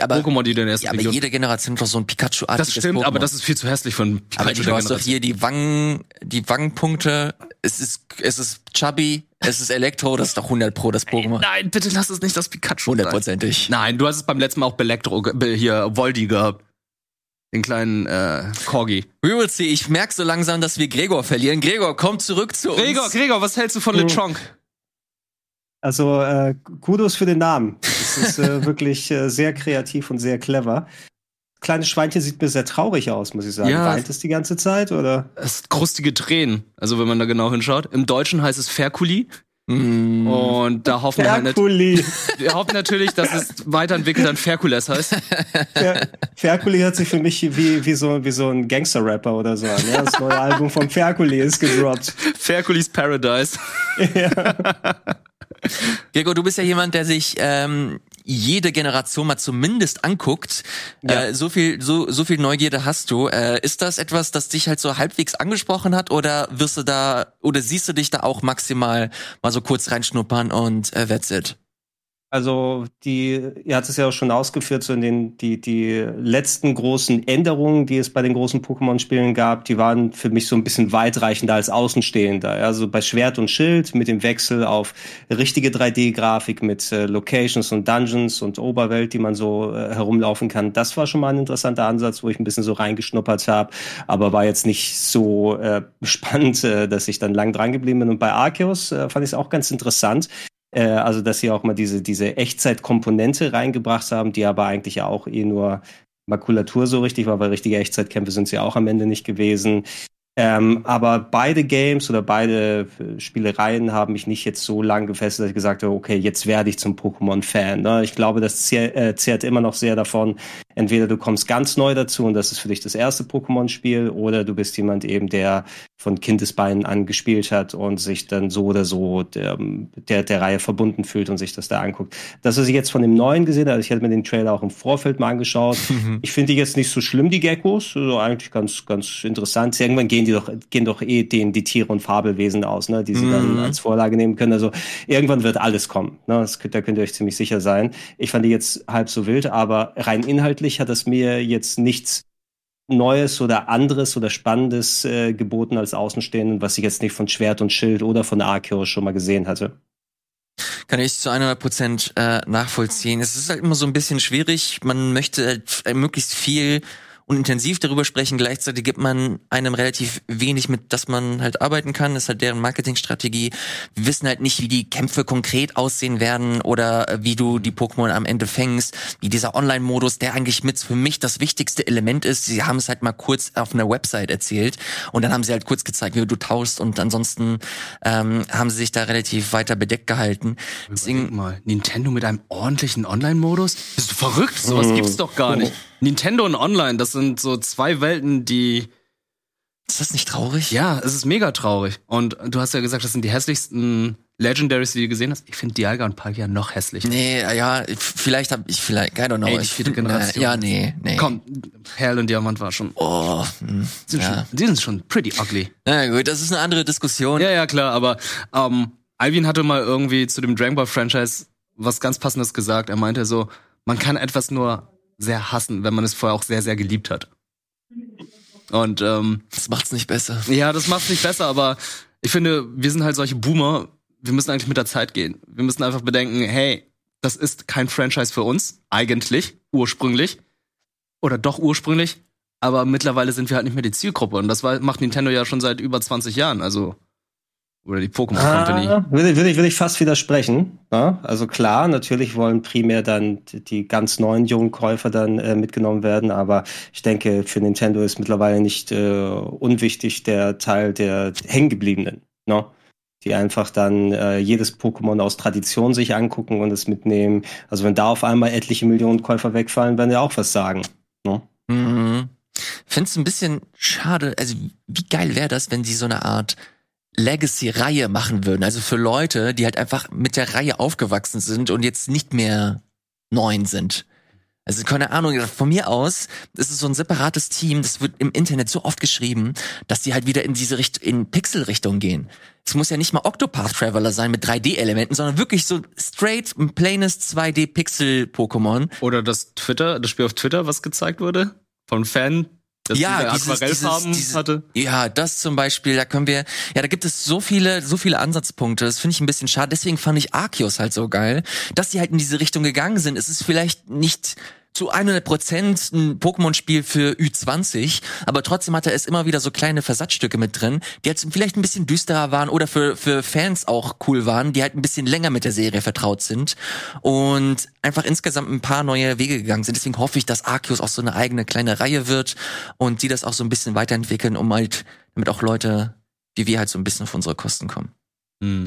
Aber, Pokémon, die du in der ersten ja, aber Region jede Generation hat doch so ein Pikachu-artiges Das stimmt, Pokémon. aber das ist viel zu hässlich für ein Pikachu Aber du hast doch hier die Wangen, die Wangenpunkte. Es ist, es ist Chubby, es ist Elektro, das ist doch 100 pro das Pokémon. Nein, bitte lass es nicht das Pikachu sein. Hundertprozentig. Nein, du hast es beim letzten Mal auch Belektro, hier Voldi gehabt. Den kleinen äh, Corgi. We will see. Ich merke so langsam, dass wir Gregor verlieren. Gregor, komm zurück zu uns. Gregor, Gregor, was hältst du von Oh. Lechonk? Also äh, Kudos für den Namen. Das ist äh, *laughs* wirklich äh, sehr kreativ und sehr clever. Kleines Schweinchen sieht mir sehr traurig aus, muss ich sagen. Ja. Weint es die ganze Zeit oder? Es krustige Tränen. Also wenn man da genau hinschaut. Im Deutschen heißt es Ferkuli. Mm. Und da hoffen wir halt Ferkuli. *laughs* wir hoffen natürlich, dass es weiterentwickelt dann Ferkules heißt. Fer Ferkuli hört sich für mich wie, wie, so, wie so ein Gangster-Rapper oder so an. Ja? Das neue Album von Ferkuli ist gedroppt. Ferkulis Paradise. *laughs* Gregor, du bist ja jemand, der sich ähm, jede Generation mal zumindest anguckt. Ja. Äh, so viel, so, so viel Neugierde hast du. Äh, ist das etwas, das dich halt so halbwegs angesprochen hat, oder wirst du da, oder siehst du dich da auch maximal mal so kurz reinschnuppern und äh, that's it? Also die, ihr hat es ja auch schon ausgeführt, so in den die die letzten großen Änderungen, die es bei den großen Pokémon-Spielen gab, die waren für mich so ein bisschen weitreichender als Außenstehender. Also bei Schwert und Schild mit dem Wechsel auf richtige 3D-Grafik mit äh, Locations und Dungeons und Oberwelt, die man so äh, herumlaufen kann, das war schon mal ein interessanter Ansatz, wo ich ein bisschen so reingeschnuppert habe, aber war jetzt nicht so äh, *laughs* spannend, äh, dass ich dann lang dran geblieben bin. Und bei Arceus äh, fand ich es auch ganz interessant. Äh, also, dass sie auch mal diese, diese Echtzeitkomponente reingebracht haben, die aber eigentlich ja auch eh nur Makulatur so richtig war, weil richtige Echtzeitkämpfe sind sie auch am Ende nicht gewesen. Ähm, aber beide Games oder beide äh, Spielereien haben mich nicht jetzt so lang gefesselt, dass ich gesagt habe, okay, jetzt werde ich zum Pokémon-Fan. Ne? Ich glaube, das zehrt, äh, immer noch sehr davon, entweder du kommst ganz neu dazu und das ist für dich das erste Pokémon-Spiel, oder du bist jemand eben, der von Kindesbeinen an gespielt hat und sich dann so oder so der, der, der Reihe verbunden fühlt und sich das da anguckt. Das, was ich jetzt von dem neuen gesehen habe, ich hatte mir den Trailer auch im Vorfeld mal angeschaut. *laughs* Mhm. Ich finde die jetzt nicht so schlimm, die Geckos. Also eigentlich ganz, ganz interessant. Irgendwann gehen die doch, gehen doch eh denen die Tiere und Fabelwesen aus, ne, die sie mhm. dann als Vorlage nehmen können. Also irgendwann wird alles kommen. Ne? Das, da könnt ihr euch ziemlich sicher sein. Ich fand die jetzt halb so wild, aber rein inhaltlich hat es mir jetzt nichts Neues oder anderes oder Spannendes äh, geboten als Außenstehenden, was ich jetzt nicht von Schwert und Schild oder von Arceus schon mal gesehen hatte. Kann ich zu 100 Prozent äh, nachvollziehen. Es ist halt immer so ein bisschen schwierig. Man möchte halt möglichst viel und intensiv darüber sprechen. Gleichzeitig gibt man einem relativ wenig mit, dass man halt arbeiten kann. Das ist halt deren Marketingstrategie. Wir wissen halt nicht, wie die Kämpfe konkret aussehen werden oder äh, wie du die Pokémon am Ende fängst. Wie dieser Online-Modus, der eigentlich mit für mich das wichtigste Element ist. Sie haben es halt mal kurz auf einer Website erzählt und dann haben sie halt kurz gezeigt, wie du tauschst und ansonsten ähm, haben sie sich da relativ weiter bedeckt gehalten. Deswegen mal, Nintendo mit einem ordentlichen Online-Modus? Bist du verrückt? Sowas mhm. gibt's doch gar nicht. Nintendo und Online, das sind so zwei Welten, die. Ist das nicht traurig? Ja, es ist mega traurig. Und du hast ja gesagt, das sind die hässlichsten Legendaries, die du gesehen hast. Ich finde Dialga und Palkia noch hässlicher. Nee, ja, vielleicht habe ich vielleicht, I don't know. Ey, die vierte Generation. ja, nee, nee. Komm, Perl und Diamant war schon. Oh, mh, hm, sind ja. schon, die sind schon pretty ugly. Na gut, das ist eine andere Diskussion. Ja, ja, klar, aber ähm, Alvin hatte mal irgendwie zu dem Dragon Ball Franchise was ganz passendes gesagt. Er meinte so, man kann etwas nur sehr hassen, wenn man es vorher auch sehr, sehr geliebt hat. Und ähm, das macht's nicht besser. Ja, das macht's nicht besser, aber ich finde, wir sind halt solche Boomer, wir müssen eigentlich mit der Zeit gehen. Wir müssen einfach bedenken, hey, das ist kein Franchise für uns, eigentlich, ursprünglich. Oder doch ursprünglich, aber mittlerweile sind wir halt nicht mehr die Zielgruppe. Und das macht Nintendo ja schon seit über 20 Jahren. Also oder die Pokémon Company. Ah, würde, würde, ich, würde ich fast widersprechen. Ja, also klar, natürlich wollen primär dann die ganz neuen jungen Käufer dann äh, mitgenommen werden, aber ich denke, für Nintendo ist mittlerweile nicht äh, unwichtig der Teil der Hängengebliebenen, ne? die einfach dann äh, jedes Pokémon aus Tradition sich angucken und es mitnehmen. Also wenn da auf einmal etliche Millionen Käufer wegfallen, werden ja auch was sagen. Ne? Mhm. Find's ein bisschen schade, also wie geil wäre das, wenn sie so eine Art Legacy-Reihe machen würden. Also für Leute, die halt einfach mit der Reihe aufgewachsen sind und jetzt nicht mehr neun sind. Also keine Ahnung, von mir aus, ist so ein separates Team, das wird im Internet so oft geschrieben, dass die halt wieder in diese Richtung, in Pixel-Richtung gehen. Es muss ja nicht mal Octopath Traveler sein mit 3D-Elementen, sondern wirklich so straight ein plaines 2D-Pixel-Pokémon. Oder das Twitter, das Spiel auf Twitter, was gezeigt wurde? Von Fan, das ja, dieses, Aquarellfarben dieses, hatte. Ja, das zum Beispiel, da können wir, ja, da gibt es so viele, so viele Ansatzpunkte. Das finde ich ein bisschen schade. Deswegen fand ich Arceus halt so geil, dass sie halt in diese Richtung gegangen sind. Es ist vielleicht nicht zu 100 Prozent ein Pokémon-Spiel für Ü20, aber trotzdem hatte es immer wieder so kleine Versatzstücke mit drin, die halt vielleicht ein bisschen düsterer waren oder für, für Fans auch cool waren, die halt ein bisschen länger mit der Serie vertraut sind und einfach insgesamt ein paar neue Wege gegangen sind. Deswegen hoffe ich, dass Arceus auch so eine eigene kleine Reihe wird und die das auch so ein bisschen weiterentwickeln, um halt, damit auch Leute wie wir halt so ein bisschen auf unsere Kosten kommen. Mhm.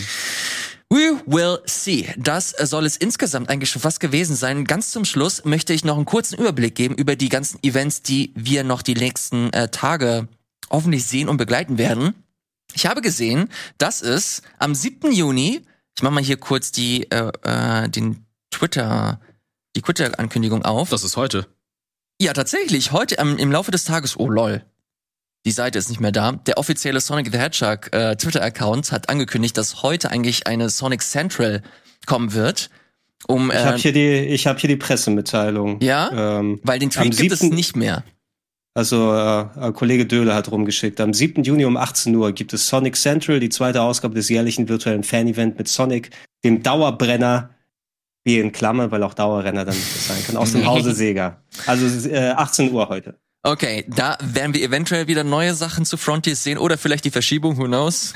We will see. Das soll es insgesamt eigentlich schon fast gewesen sein. Ganz zum Schluss möchte ich noch einen kurzen Überblick geben über die ganzen Events, die wir noch die nächsten äh, Tage hoffentlich sehen und begleiten werden. Ich habe gesehen, dass es am 7. Juni, ich mache mal hier kurz die, äh, äh, den Twitter, die Twitter-Ankündigung auf. Das ist heute. Ja, tatsächlich. Heute ähm, im Laufe des Tages. Oh lol die Seite ist nicht mehr da. Der offizielle Sonic the Hedgehog äh, Twitter-Account hat angekündigt, dass heute eigentlich eine Sonic Central kommen wird. Um, äh, ich habe hier die, ich habe hier die Pressemitteilung. Ja, ähm, weil den Tweet gibt es nicht mehr. Also äh, Kollege Döhle hat rumgeschickt. Am 7. Juni um 18 Uhr gibt es Sonic Central, die zweite Ausgabe des jährlichen virtuellen Fan-Event mit Sonic, dem Dauerbrenner, wie in Klammer, weil auch Dauerrenner dann sein kann, aus dem *laughs* Hause Sega. Also äh, 18 Uhr heute. Okay, da werden wir eventuell wieder neue Sachen zu Frontiers sehen oder vielleicht die Verschiebung, who knows.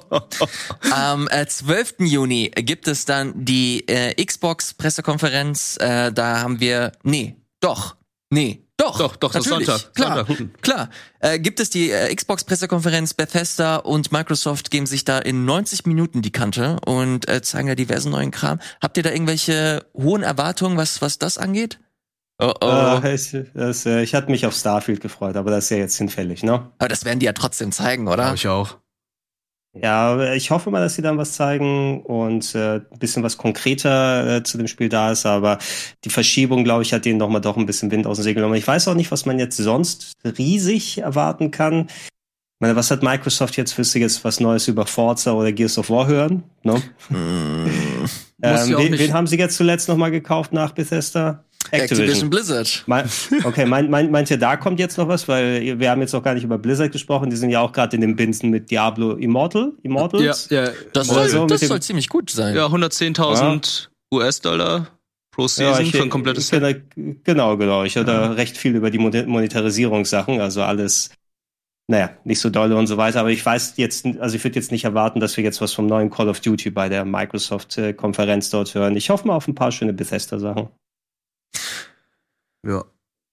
*laughs* Am äh, 12. Juni gibt es dann die äh, Xbox-Pressekonferenz. Äh, da haben wir, nee, doch, nee, doch. Doch, Doch, doch, das natürlich. Sonntag. Klar, Sonntag. klar. Äh, gibt es die äh, Xbox-Pressekonferenz, Bethesda und Microsoft geben sich da in 90 Minuten die Kante und äh, zeigen da diversen neuen Kram. Habt ihr da irgendwelche hohen Erwartungen, was, was das angeht? Oh, oh. Äh, ich, das, äh, ich hatte mich auf Starfield gefreut, aber das ist ja jetzt hinfällig, ne? Aber das werden die ja trotzdem zeigen, oder? Glaube ich auch. Ja, ich hoffe mal, dass sie dann was zeigen und äh, ein bisschen was konkreter äh, zu dem Spiel da ist, aber die Verschiebung, glaube ich, hat denen nochmal doch ein bisschen Wind aus dem Segel genommen. Ich weiß auch nicht, was man jetzt sonst riesig erwarten kann. Ich meine, was hat Microsoft jetzt, willst du jetzt was Neues über Forza oder Gears of War hören? Ne? Mm, Muss Ähm, ja wen, wen haben sie jetzt zuletzt nochmal gekauft nach Bethesda? Activision Blizzard. Mein, okay, meint mein, meint ihr, da kommt jetzt noch was? Weil wir haben jetzt noch gar nicht über Blizzard gesprochen. Die sind ja auch gerade in den Binsen mit Diablo Immortal. Ja, Immortals? ja, Das, Oder soll, so das dem- soll ziemlich gut sein. ja 110.000 US-Dollar pro Season ich- für ein komplettes Set. Genau, genau. genau. Ich hatte recht viel über die Mon- Monetarisierungssachen, also alles, naja, nicht so dolle und so weiter. Aber ich weiß jetzt, also ich würde jetzt nicht erwarten, dass wir jetzt was vom neuen Call of Duty bei der Microsoft-Konferenz dort hören. Ich hoffe mal auf ein paar schöne Bethesda-Sachen. Ja.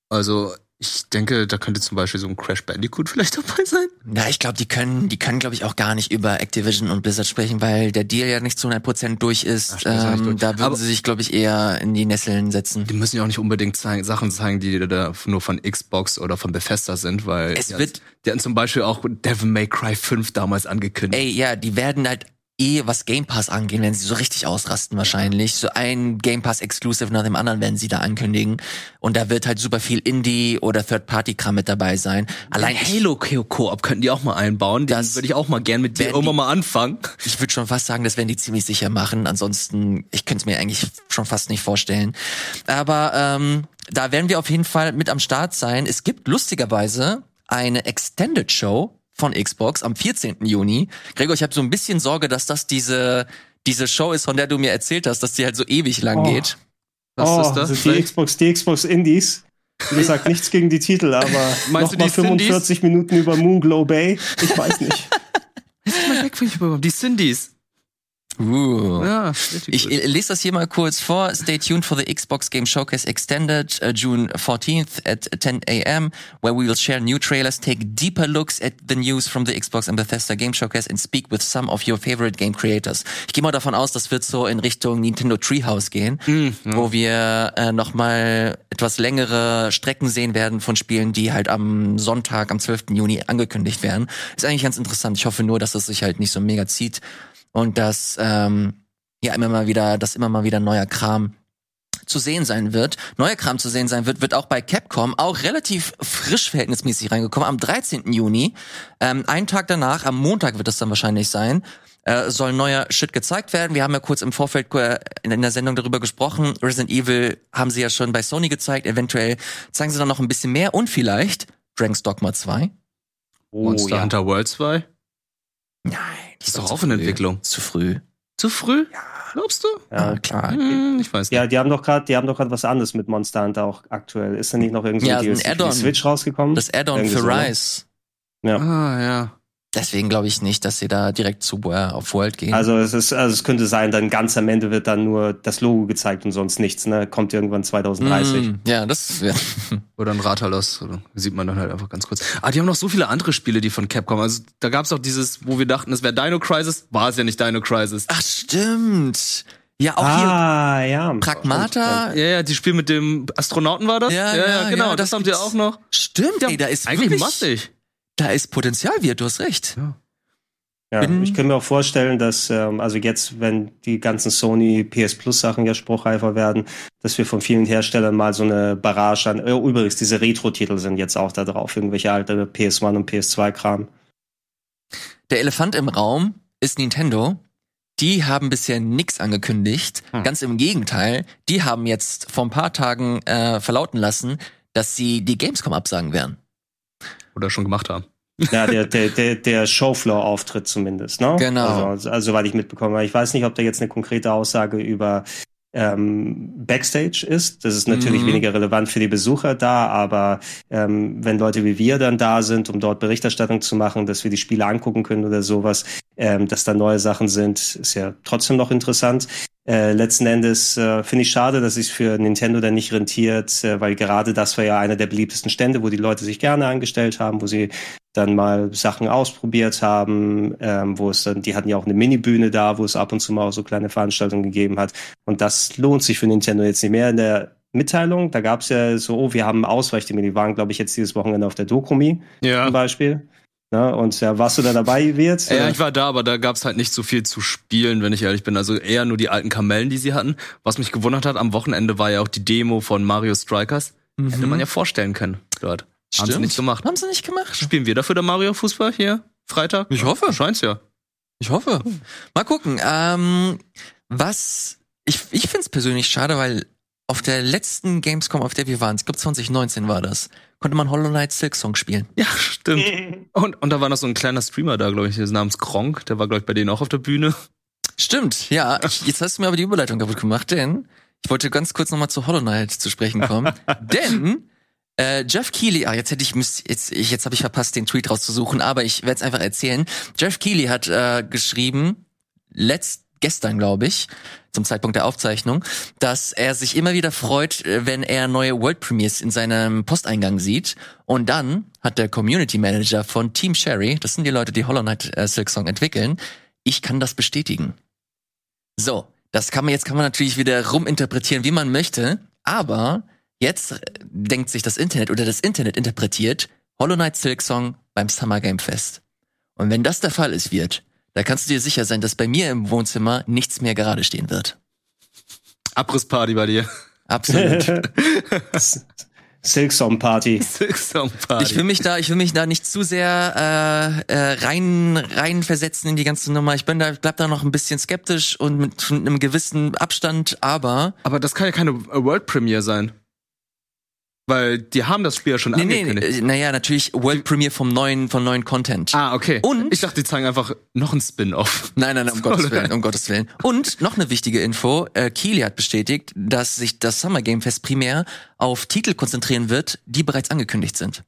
Also, ich denke, da könnte zum Beispiel so ein Crash Bandicoot vielleicht *laughs* dabei sein. Ja, ich glaube, die können, die können, glaube ich, auch gar nicht über Activision und Blizzard sprechen, weil der Deal ja nicht zu 100% durch ist. Ach, ähm, durch. Da würden Aber- sie sich, glaube ich, eher in die Nesseln setzen. Die müssen ja auch nicht unbedingt zeigen, Sachen zeigen, die da nur von Xbox oder von Bethesda sind, weil Es die, wird- die hatten zum Beispiel auch Devil May Cry 5 damals angekündigt. Ey, ja, die werden halt eh, was Game Pass angehen, werden sie so richtig ausrasten wahrscheinlich. So ein Game Pass Exclusive nach dem anderen werden sie da ankündigen. Und da wird halt super viel Indie oder Third-Party-Kram mit dabei sein. Allein Halo Koop könnten die auch mal einbauen. Den Das würde ich auch mal gern mit dir irgendwann die- mal anfangen. ich würde schon fast sagen, das werden die ziemlich sicher machen. Ansonsten, ich könnte es mir eigentlich schon fast nicht vorstellen. Aber ähm, da werden wir auf jeden Fall mit am Start sein. Es gibt lustigerweise eine Extended Show von Xbox am 14. Juni. Gregor, ich habe so ein bisschen Sorge, dass das diese diese Show ist, von der du mir erzählt hast, dass die halt so ewig lang Oh. geht. Was oh, ist das? Sind die Xbox, die Xbox Indies. Wie gesagt, *laughs* nichts gegen die Titel, aber Meinst du nochmal die Cindy's? 45 Minuten über Moonglow Bay? Ich weiß nicht. *laughs* mal weg von die Cindy's. Uh. Ja, Ich lese das hier mal kurz vor. Stay tuned for the Xbox Game Showcase Extended, uh, June 14th at 10 a.m., where we will share new trailers, take deeper looks at the news from the Xbox and Bethesda Game Showcase and speak with some of your favorite game creators. Ich gehe mal davon aus, das wird so in Richtung Nintendo Treehouse gehen, wo wir äh, nochmal etwas längere Strecken sehen werden von Spielen, die halt am Sonntag, am 12. Juni angekündigt werden. Ist eigentlich ganz interessant. Ich hoffe nur, dass es sich halt nicht so mega zieht und dass ähm, ja immer mal wieder, dass immer mal wieder neuer Kram zu sehen sein wird. Neuer Kram zu sehen sein wird, wird auch bei Capcom auch relativ frisch verhältnismäßig reingekommen. Am 13. Juni, ähm, einen Tag danach, am Montag wird das dann wahrscheinlich sein, äh, soll neuer Shit gezeigt werden. Wir haben ja kurz im Vorfeld äh, in der Sendung darüber gesprochen. Resident Evil haben sie ja schon bei Sony gezeigt. Eventuell zeigen sie dann noch ein bisschen mehr und vielleicht Dragon's Dogma 2. Monster Hunter World 2. Nein, Das ist doch auch in Entwicklung. Zu früh. Zu früh? Glaubst du? Ja, Ah, klar. Hm, ich weiß nicht. Ja, die haben doch gerade, die haben doch gerade was anderes mit Monster Hunter auch aktuell. Ist da nicht noch irgendwie Ja, ein ein DLC die Switch rausgekommen? Das Add-on für so? Rise. Ja. Ah, ja. Deswegen glaube ich nicht, dass sie da direkt zu äh, auf World gehen. Also es ist, also es könnte sein, dann ganz am Ende wird dann nur das Logo gezeigt und sonst nichts, ne? Kommt irgendwann 2030. Mm, ja, das wäre. *laughs* Oder ein Ratalos. Oder sieht man dann halt einfach ganz kurz. Ah, die haben noch so viele andere Spiele, die von Capcom. Also da gab's auch dieses, wo wir dachten, es wäre Dino Crisis. War es ja nicht Dino Crisis. Ach, stimmt. Ja, auch Ah, ja. hier Pragmata. Ja, ja, die Spiel mit dem Astronauten war das? Ja, ja, genau. ja, das, das haben die auch noch. Stimmt, Ja, ey, da ist Eigentlich wirklich, massig. Da ist Potenzial, wird, du hast recht. Ja, bin- ich kann mir auch vorstellen, dass, ähm, also jetzt, wenn die ganzen Sony PS Plus Sachen ja spruchreifer werden, dass wir von vielen Herstellern mal so eine Barrage an, oh, übrigens, diese Retro-Titel sind jetzt auch da drauf, irgendwelche alte PS1 und PS2-Kram. Der Elefant im Raum ist Nintendo. Die haben bisher nix angekündigt. Hm. Ganz im Gegenteil, die haben jetzt vor ein paar Tagen äh, verlauten lassen, dass sie die Gamescom absagen werden. Oder schon gemacht haben. Ja, der, der, der, der Showfloor-Auftritt zumindest, ne? Genau. Also, also, soweit ich mitbekommen habe. Ich weiß nicht, ob da jetzt eine konkrete Aussage über ähm, Backstage ist. Das ist natürlich Mhm. weniger relevant für die Besucher da, aber ähm, wenn Leute wie wir dann da sind, um dort Berichterstattung zu machen, dass wir die Spiele angucken können oder sowas, ähm, dass da neue Sachen sind, ist ja trotzdem noch interessant. Äh, letzten Endes äh, finde ich schade, dass es für Nintendo dann nicht rentiert, äh, weil gerade das war ja einer der beliebtesten Stände, wo die Leute sich gerne angestellt haben, wo sie dann mal Sachen ausprobiert haben, ähm, wo es dann, die hatten ja auch eine Minibühne da, wo es ab und zu mal auch so kleine Veranstaltungen gegeben hat. Und das lohnt sich für Nintendo jetzt nicht mehr. In der Mitteilung, da gab es ja so, oh, wir haben Ausweichtermine, die waren, glaube ich, jetzt dieses Wochenende auf der Dokumi Ja. zum Beispiel. Ja, und ja, warst du da dabei, wird? Ja, ich war da, aber da gab's halt nicht so viel zu spielen, wenn ich ehrlich bin. Also eher nur die alten Kamellen, die sie hatten. Was mich gewundert hat, am Wochenende war ja auch die Demo von Mario Strikers. Hätte man ja vorstellen können dort. Haben sie. Stimmt. nicht gemacht. Haben sie nicht gemacht? Spielen wir dafür der Mario Fußball hier? Freitag? Ich hoffe. Scheint's ja. Ich hoffe. Mal gucken. Ähm, was ich ich finde es persönlich schade, weil auf der letzten Gamescom, auf der wir waren, ich glaube 2019 war das, konnte man Hollow Knight Silk Song spielen. Ja, stimmt. *laughs* Und, und da war noch so ein kleiner Streamer da, glaube ich, namens Gronk. Der war, glaube ich, bei denen auch auf der Bühne. Stimmt, ja. Ich, jetzt hast du mir aber die Überleitung kaputt gemacht, denn ich wollte ganz kurz nochmal zu Hollow Knight zu sprechen kommen. *laughs* denn äh, Jeff Keighley, ah, jetzt hätte ich jetzt, jetzt habe ich verpasst, den Tweet rauszusuchen, aber ich werde es einfach erzählen. Jeff Keighley hat äh, geschrieben, letzt gestern, glaube ich, zum Zeitpunkt der Aufzeichnung, dass er sich immer wieder freut, äh, wenn er neue World Premiers in seinem Posteingang sieht. Und dann hat der Community Manager von Team Sherry, das sind die Leute, die Hollow Knight äh, Silk Song entwickeln, ich kann das bestätigen. So, das kann man jetzt kann man natürlich wieder ruminterpretieren, wie man möchte, aber jetzt denkt sich das Internet oder das Internet interpretiert Hollow Knight Silk Song beim Summer Game Fest. Und wenn das der Fall ist, wird, da kannst du dir sicher sein, dass bei mir im Wohnzimmer nichts mehr gerade stehen wird. Abrissparty bei dir. Absolut. *laughs* Silksong Party. Silksong Party. Ich will mich da, ich will mich da nicht zu sehr äh, äh, rein rein versetzen in die ganze Nummer. Ich bin da, bleib da noch ein bisschen skeptisch und mit einem gewissen Abstand, aber aber das kann ja keine World Premiere sein. Weil die haben das Spiel ja schon nee, nee, angekündigt. äh, naja, natürlich World Premiere vom neuen, von neuen Content. Ah, okay. Und- ich dachte, die zeigen einfach noch ein Spin-off. Nein, nein, nein, um *laughs* Gottes Willen, um Gottes Willen. Und noch eine wichtige Info, äh, Keely hat bestätigt, dass sich das Summer Game Fest primär auf Titel konzentrieren wird, die bereits angekündigt sind.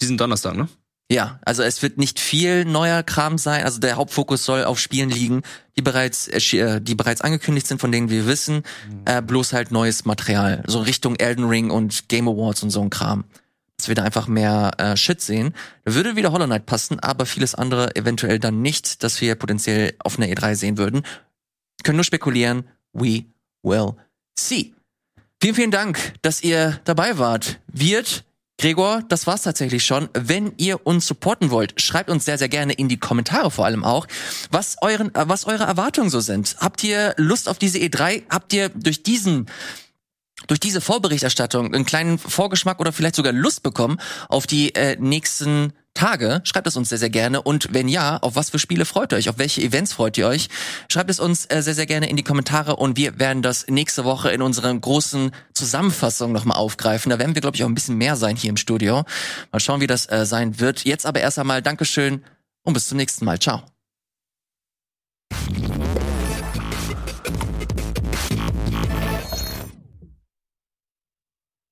Diesen Donnerstag, ne? Ja, also es wird nicht viel neuer Kram sein. Also der Hauptfokus soll auf Spielen liegen, die bereits, äh, die bereits angekündigt sind, von denen wir wissen. Äh, bloß halt neues Material, so Richtung Elden Ring und Game Awards und so ein Kram. Dass wir da einfach mehr äh, Shit sehen. Da würde wieder Hollow Knight passen, aber vieles andere eventuell dann nicht, dass wir potenziell auf einer E3 sehen würden. Können nur spekulieren. We will see. Vielen, vielen Dank, dass ihr dabei wart. Wird Gregor, das war's tatsächlich schon. Wenn ihr uns supporten wollt, schreibt uns sehr, sehr gerne in die Kommentare vor allem auch, was euren, äh, was eure Erwartungen so sind. Habt ihr Lust auf diese E3? Habt ihr durch diesen durch diese Vorberichterstattung einen kleinen Vorgeschmack oder vielleicht sogar Lust bekommen auf die äh, nächsten Tage? Schreibt es uns sehr, sehr gerne. Und wenn ja, auf was für Spiele freut ihr euch? Auf welche Events freut ihr euch? Schreibt es uns äh, sehr, sehr gerne in die Kommentare und wir werden das nächste Woche in unserer großen Zusammenfassung nochmal aufgreifen. Da werden wir, glaube ich, auch ein bisschen mehr sein hier im Studio. Mal schauen, wie das äh, sein wird. Jetzt aber erst einmal Dankeschön und bis zum nächsten Mal. Ciao.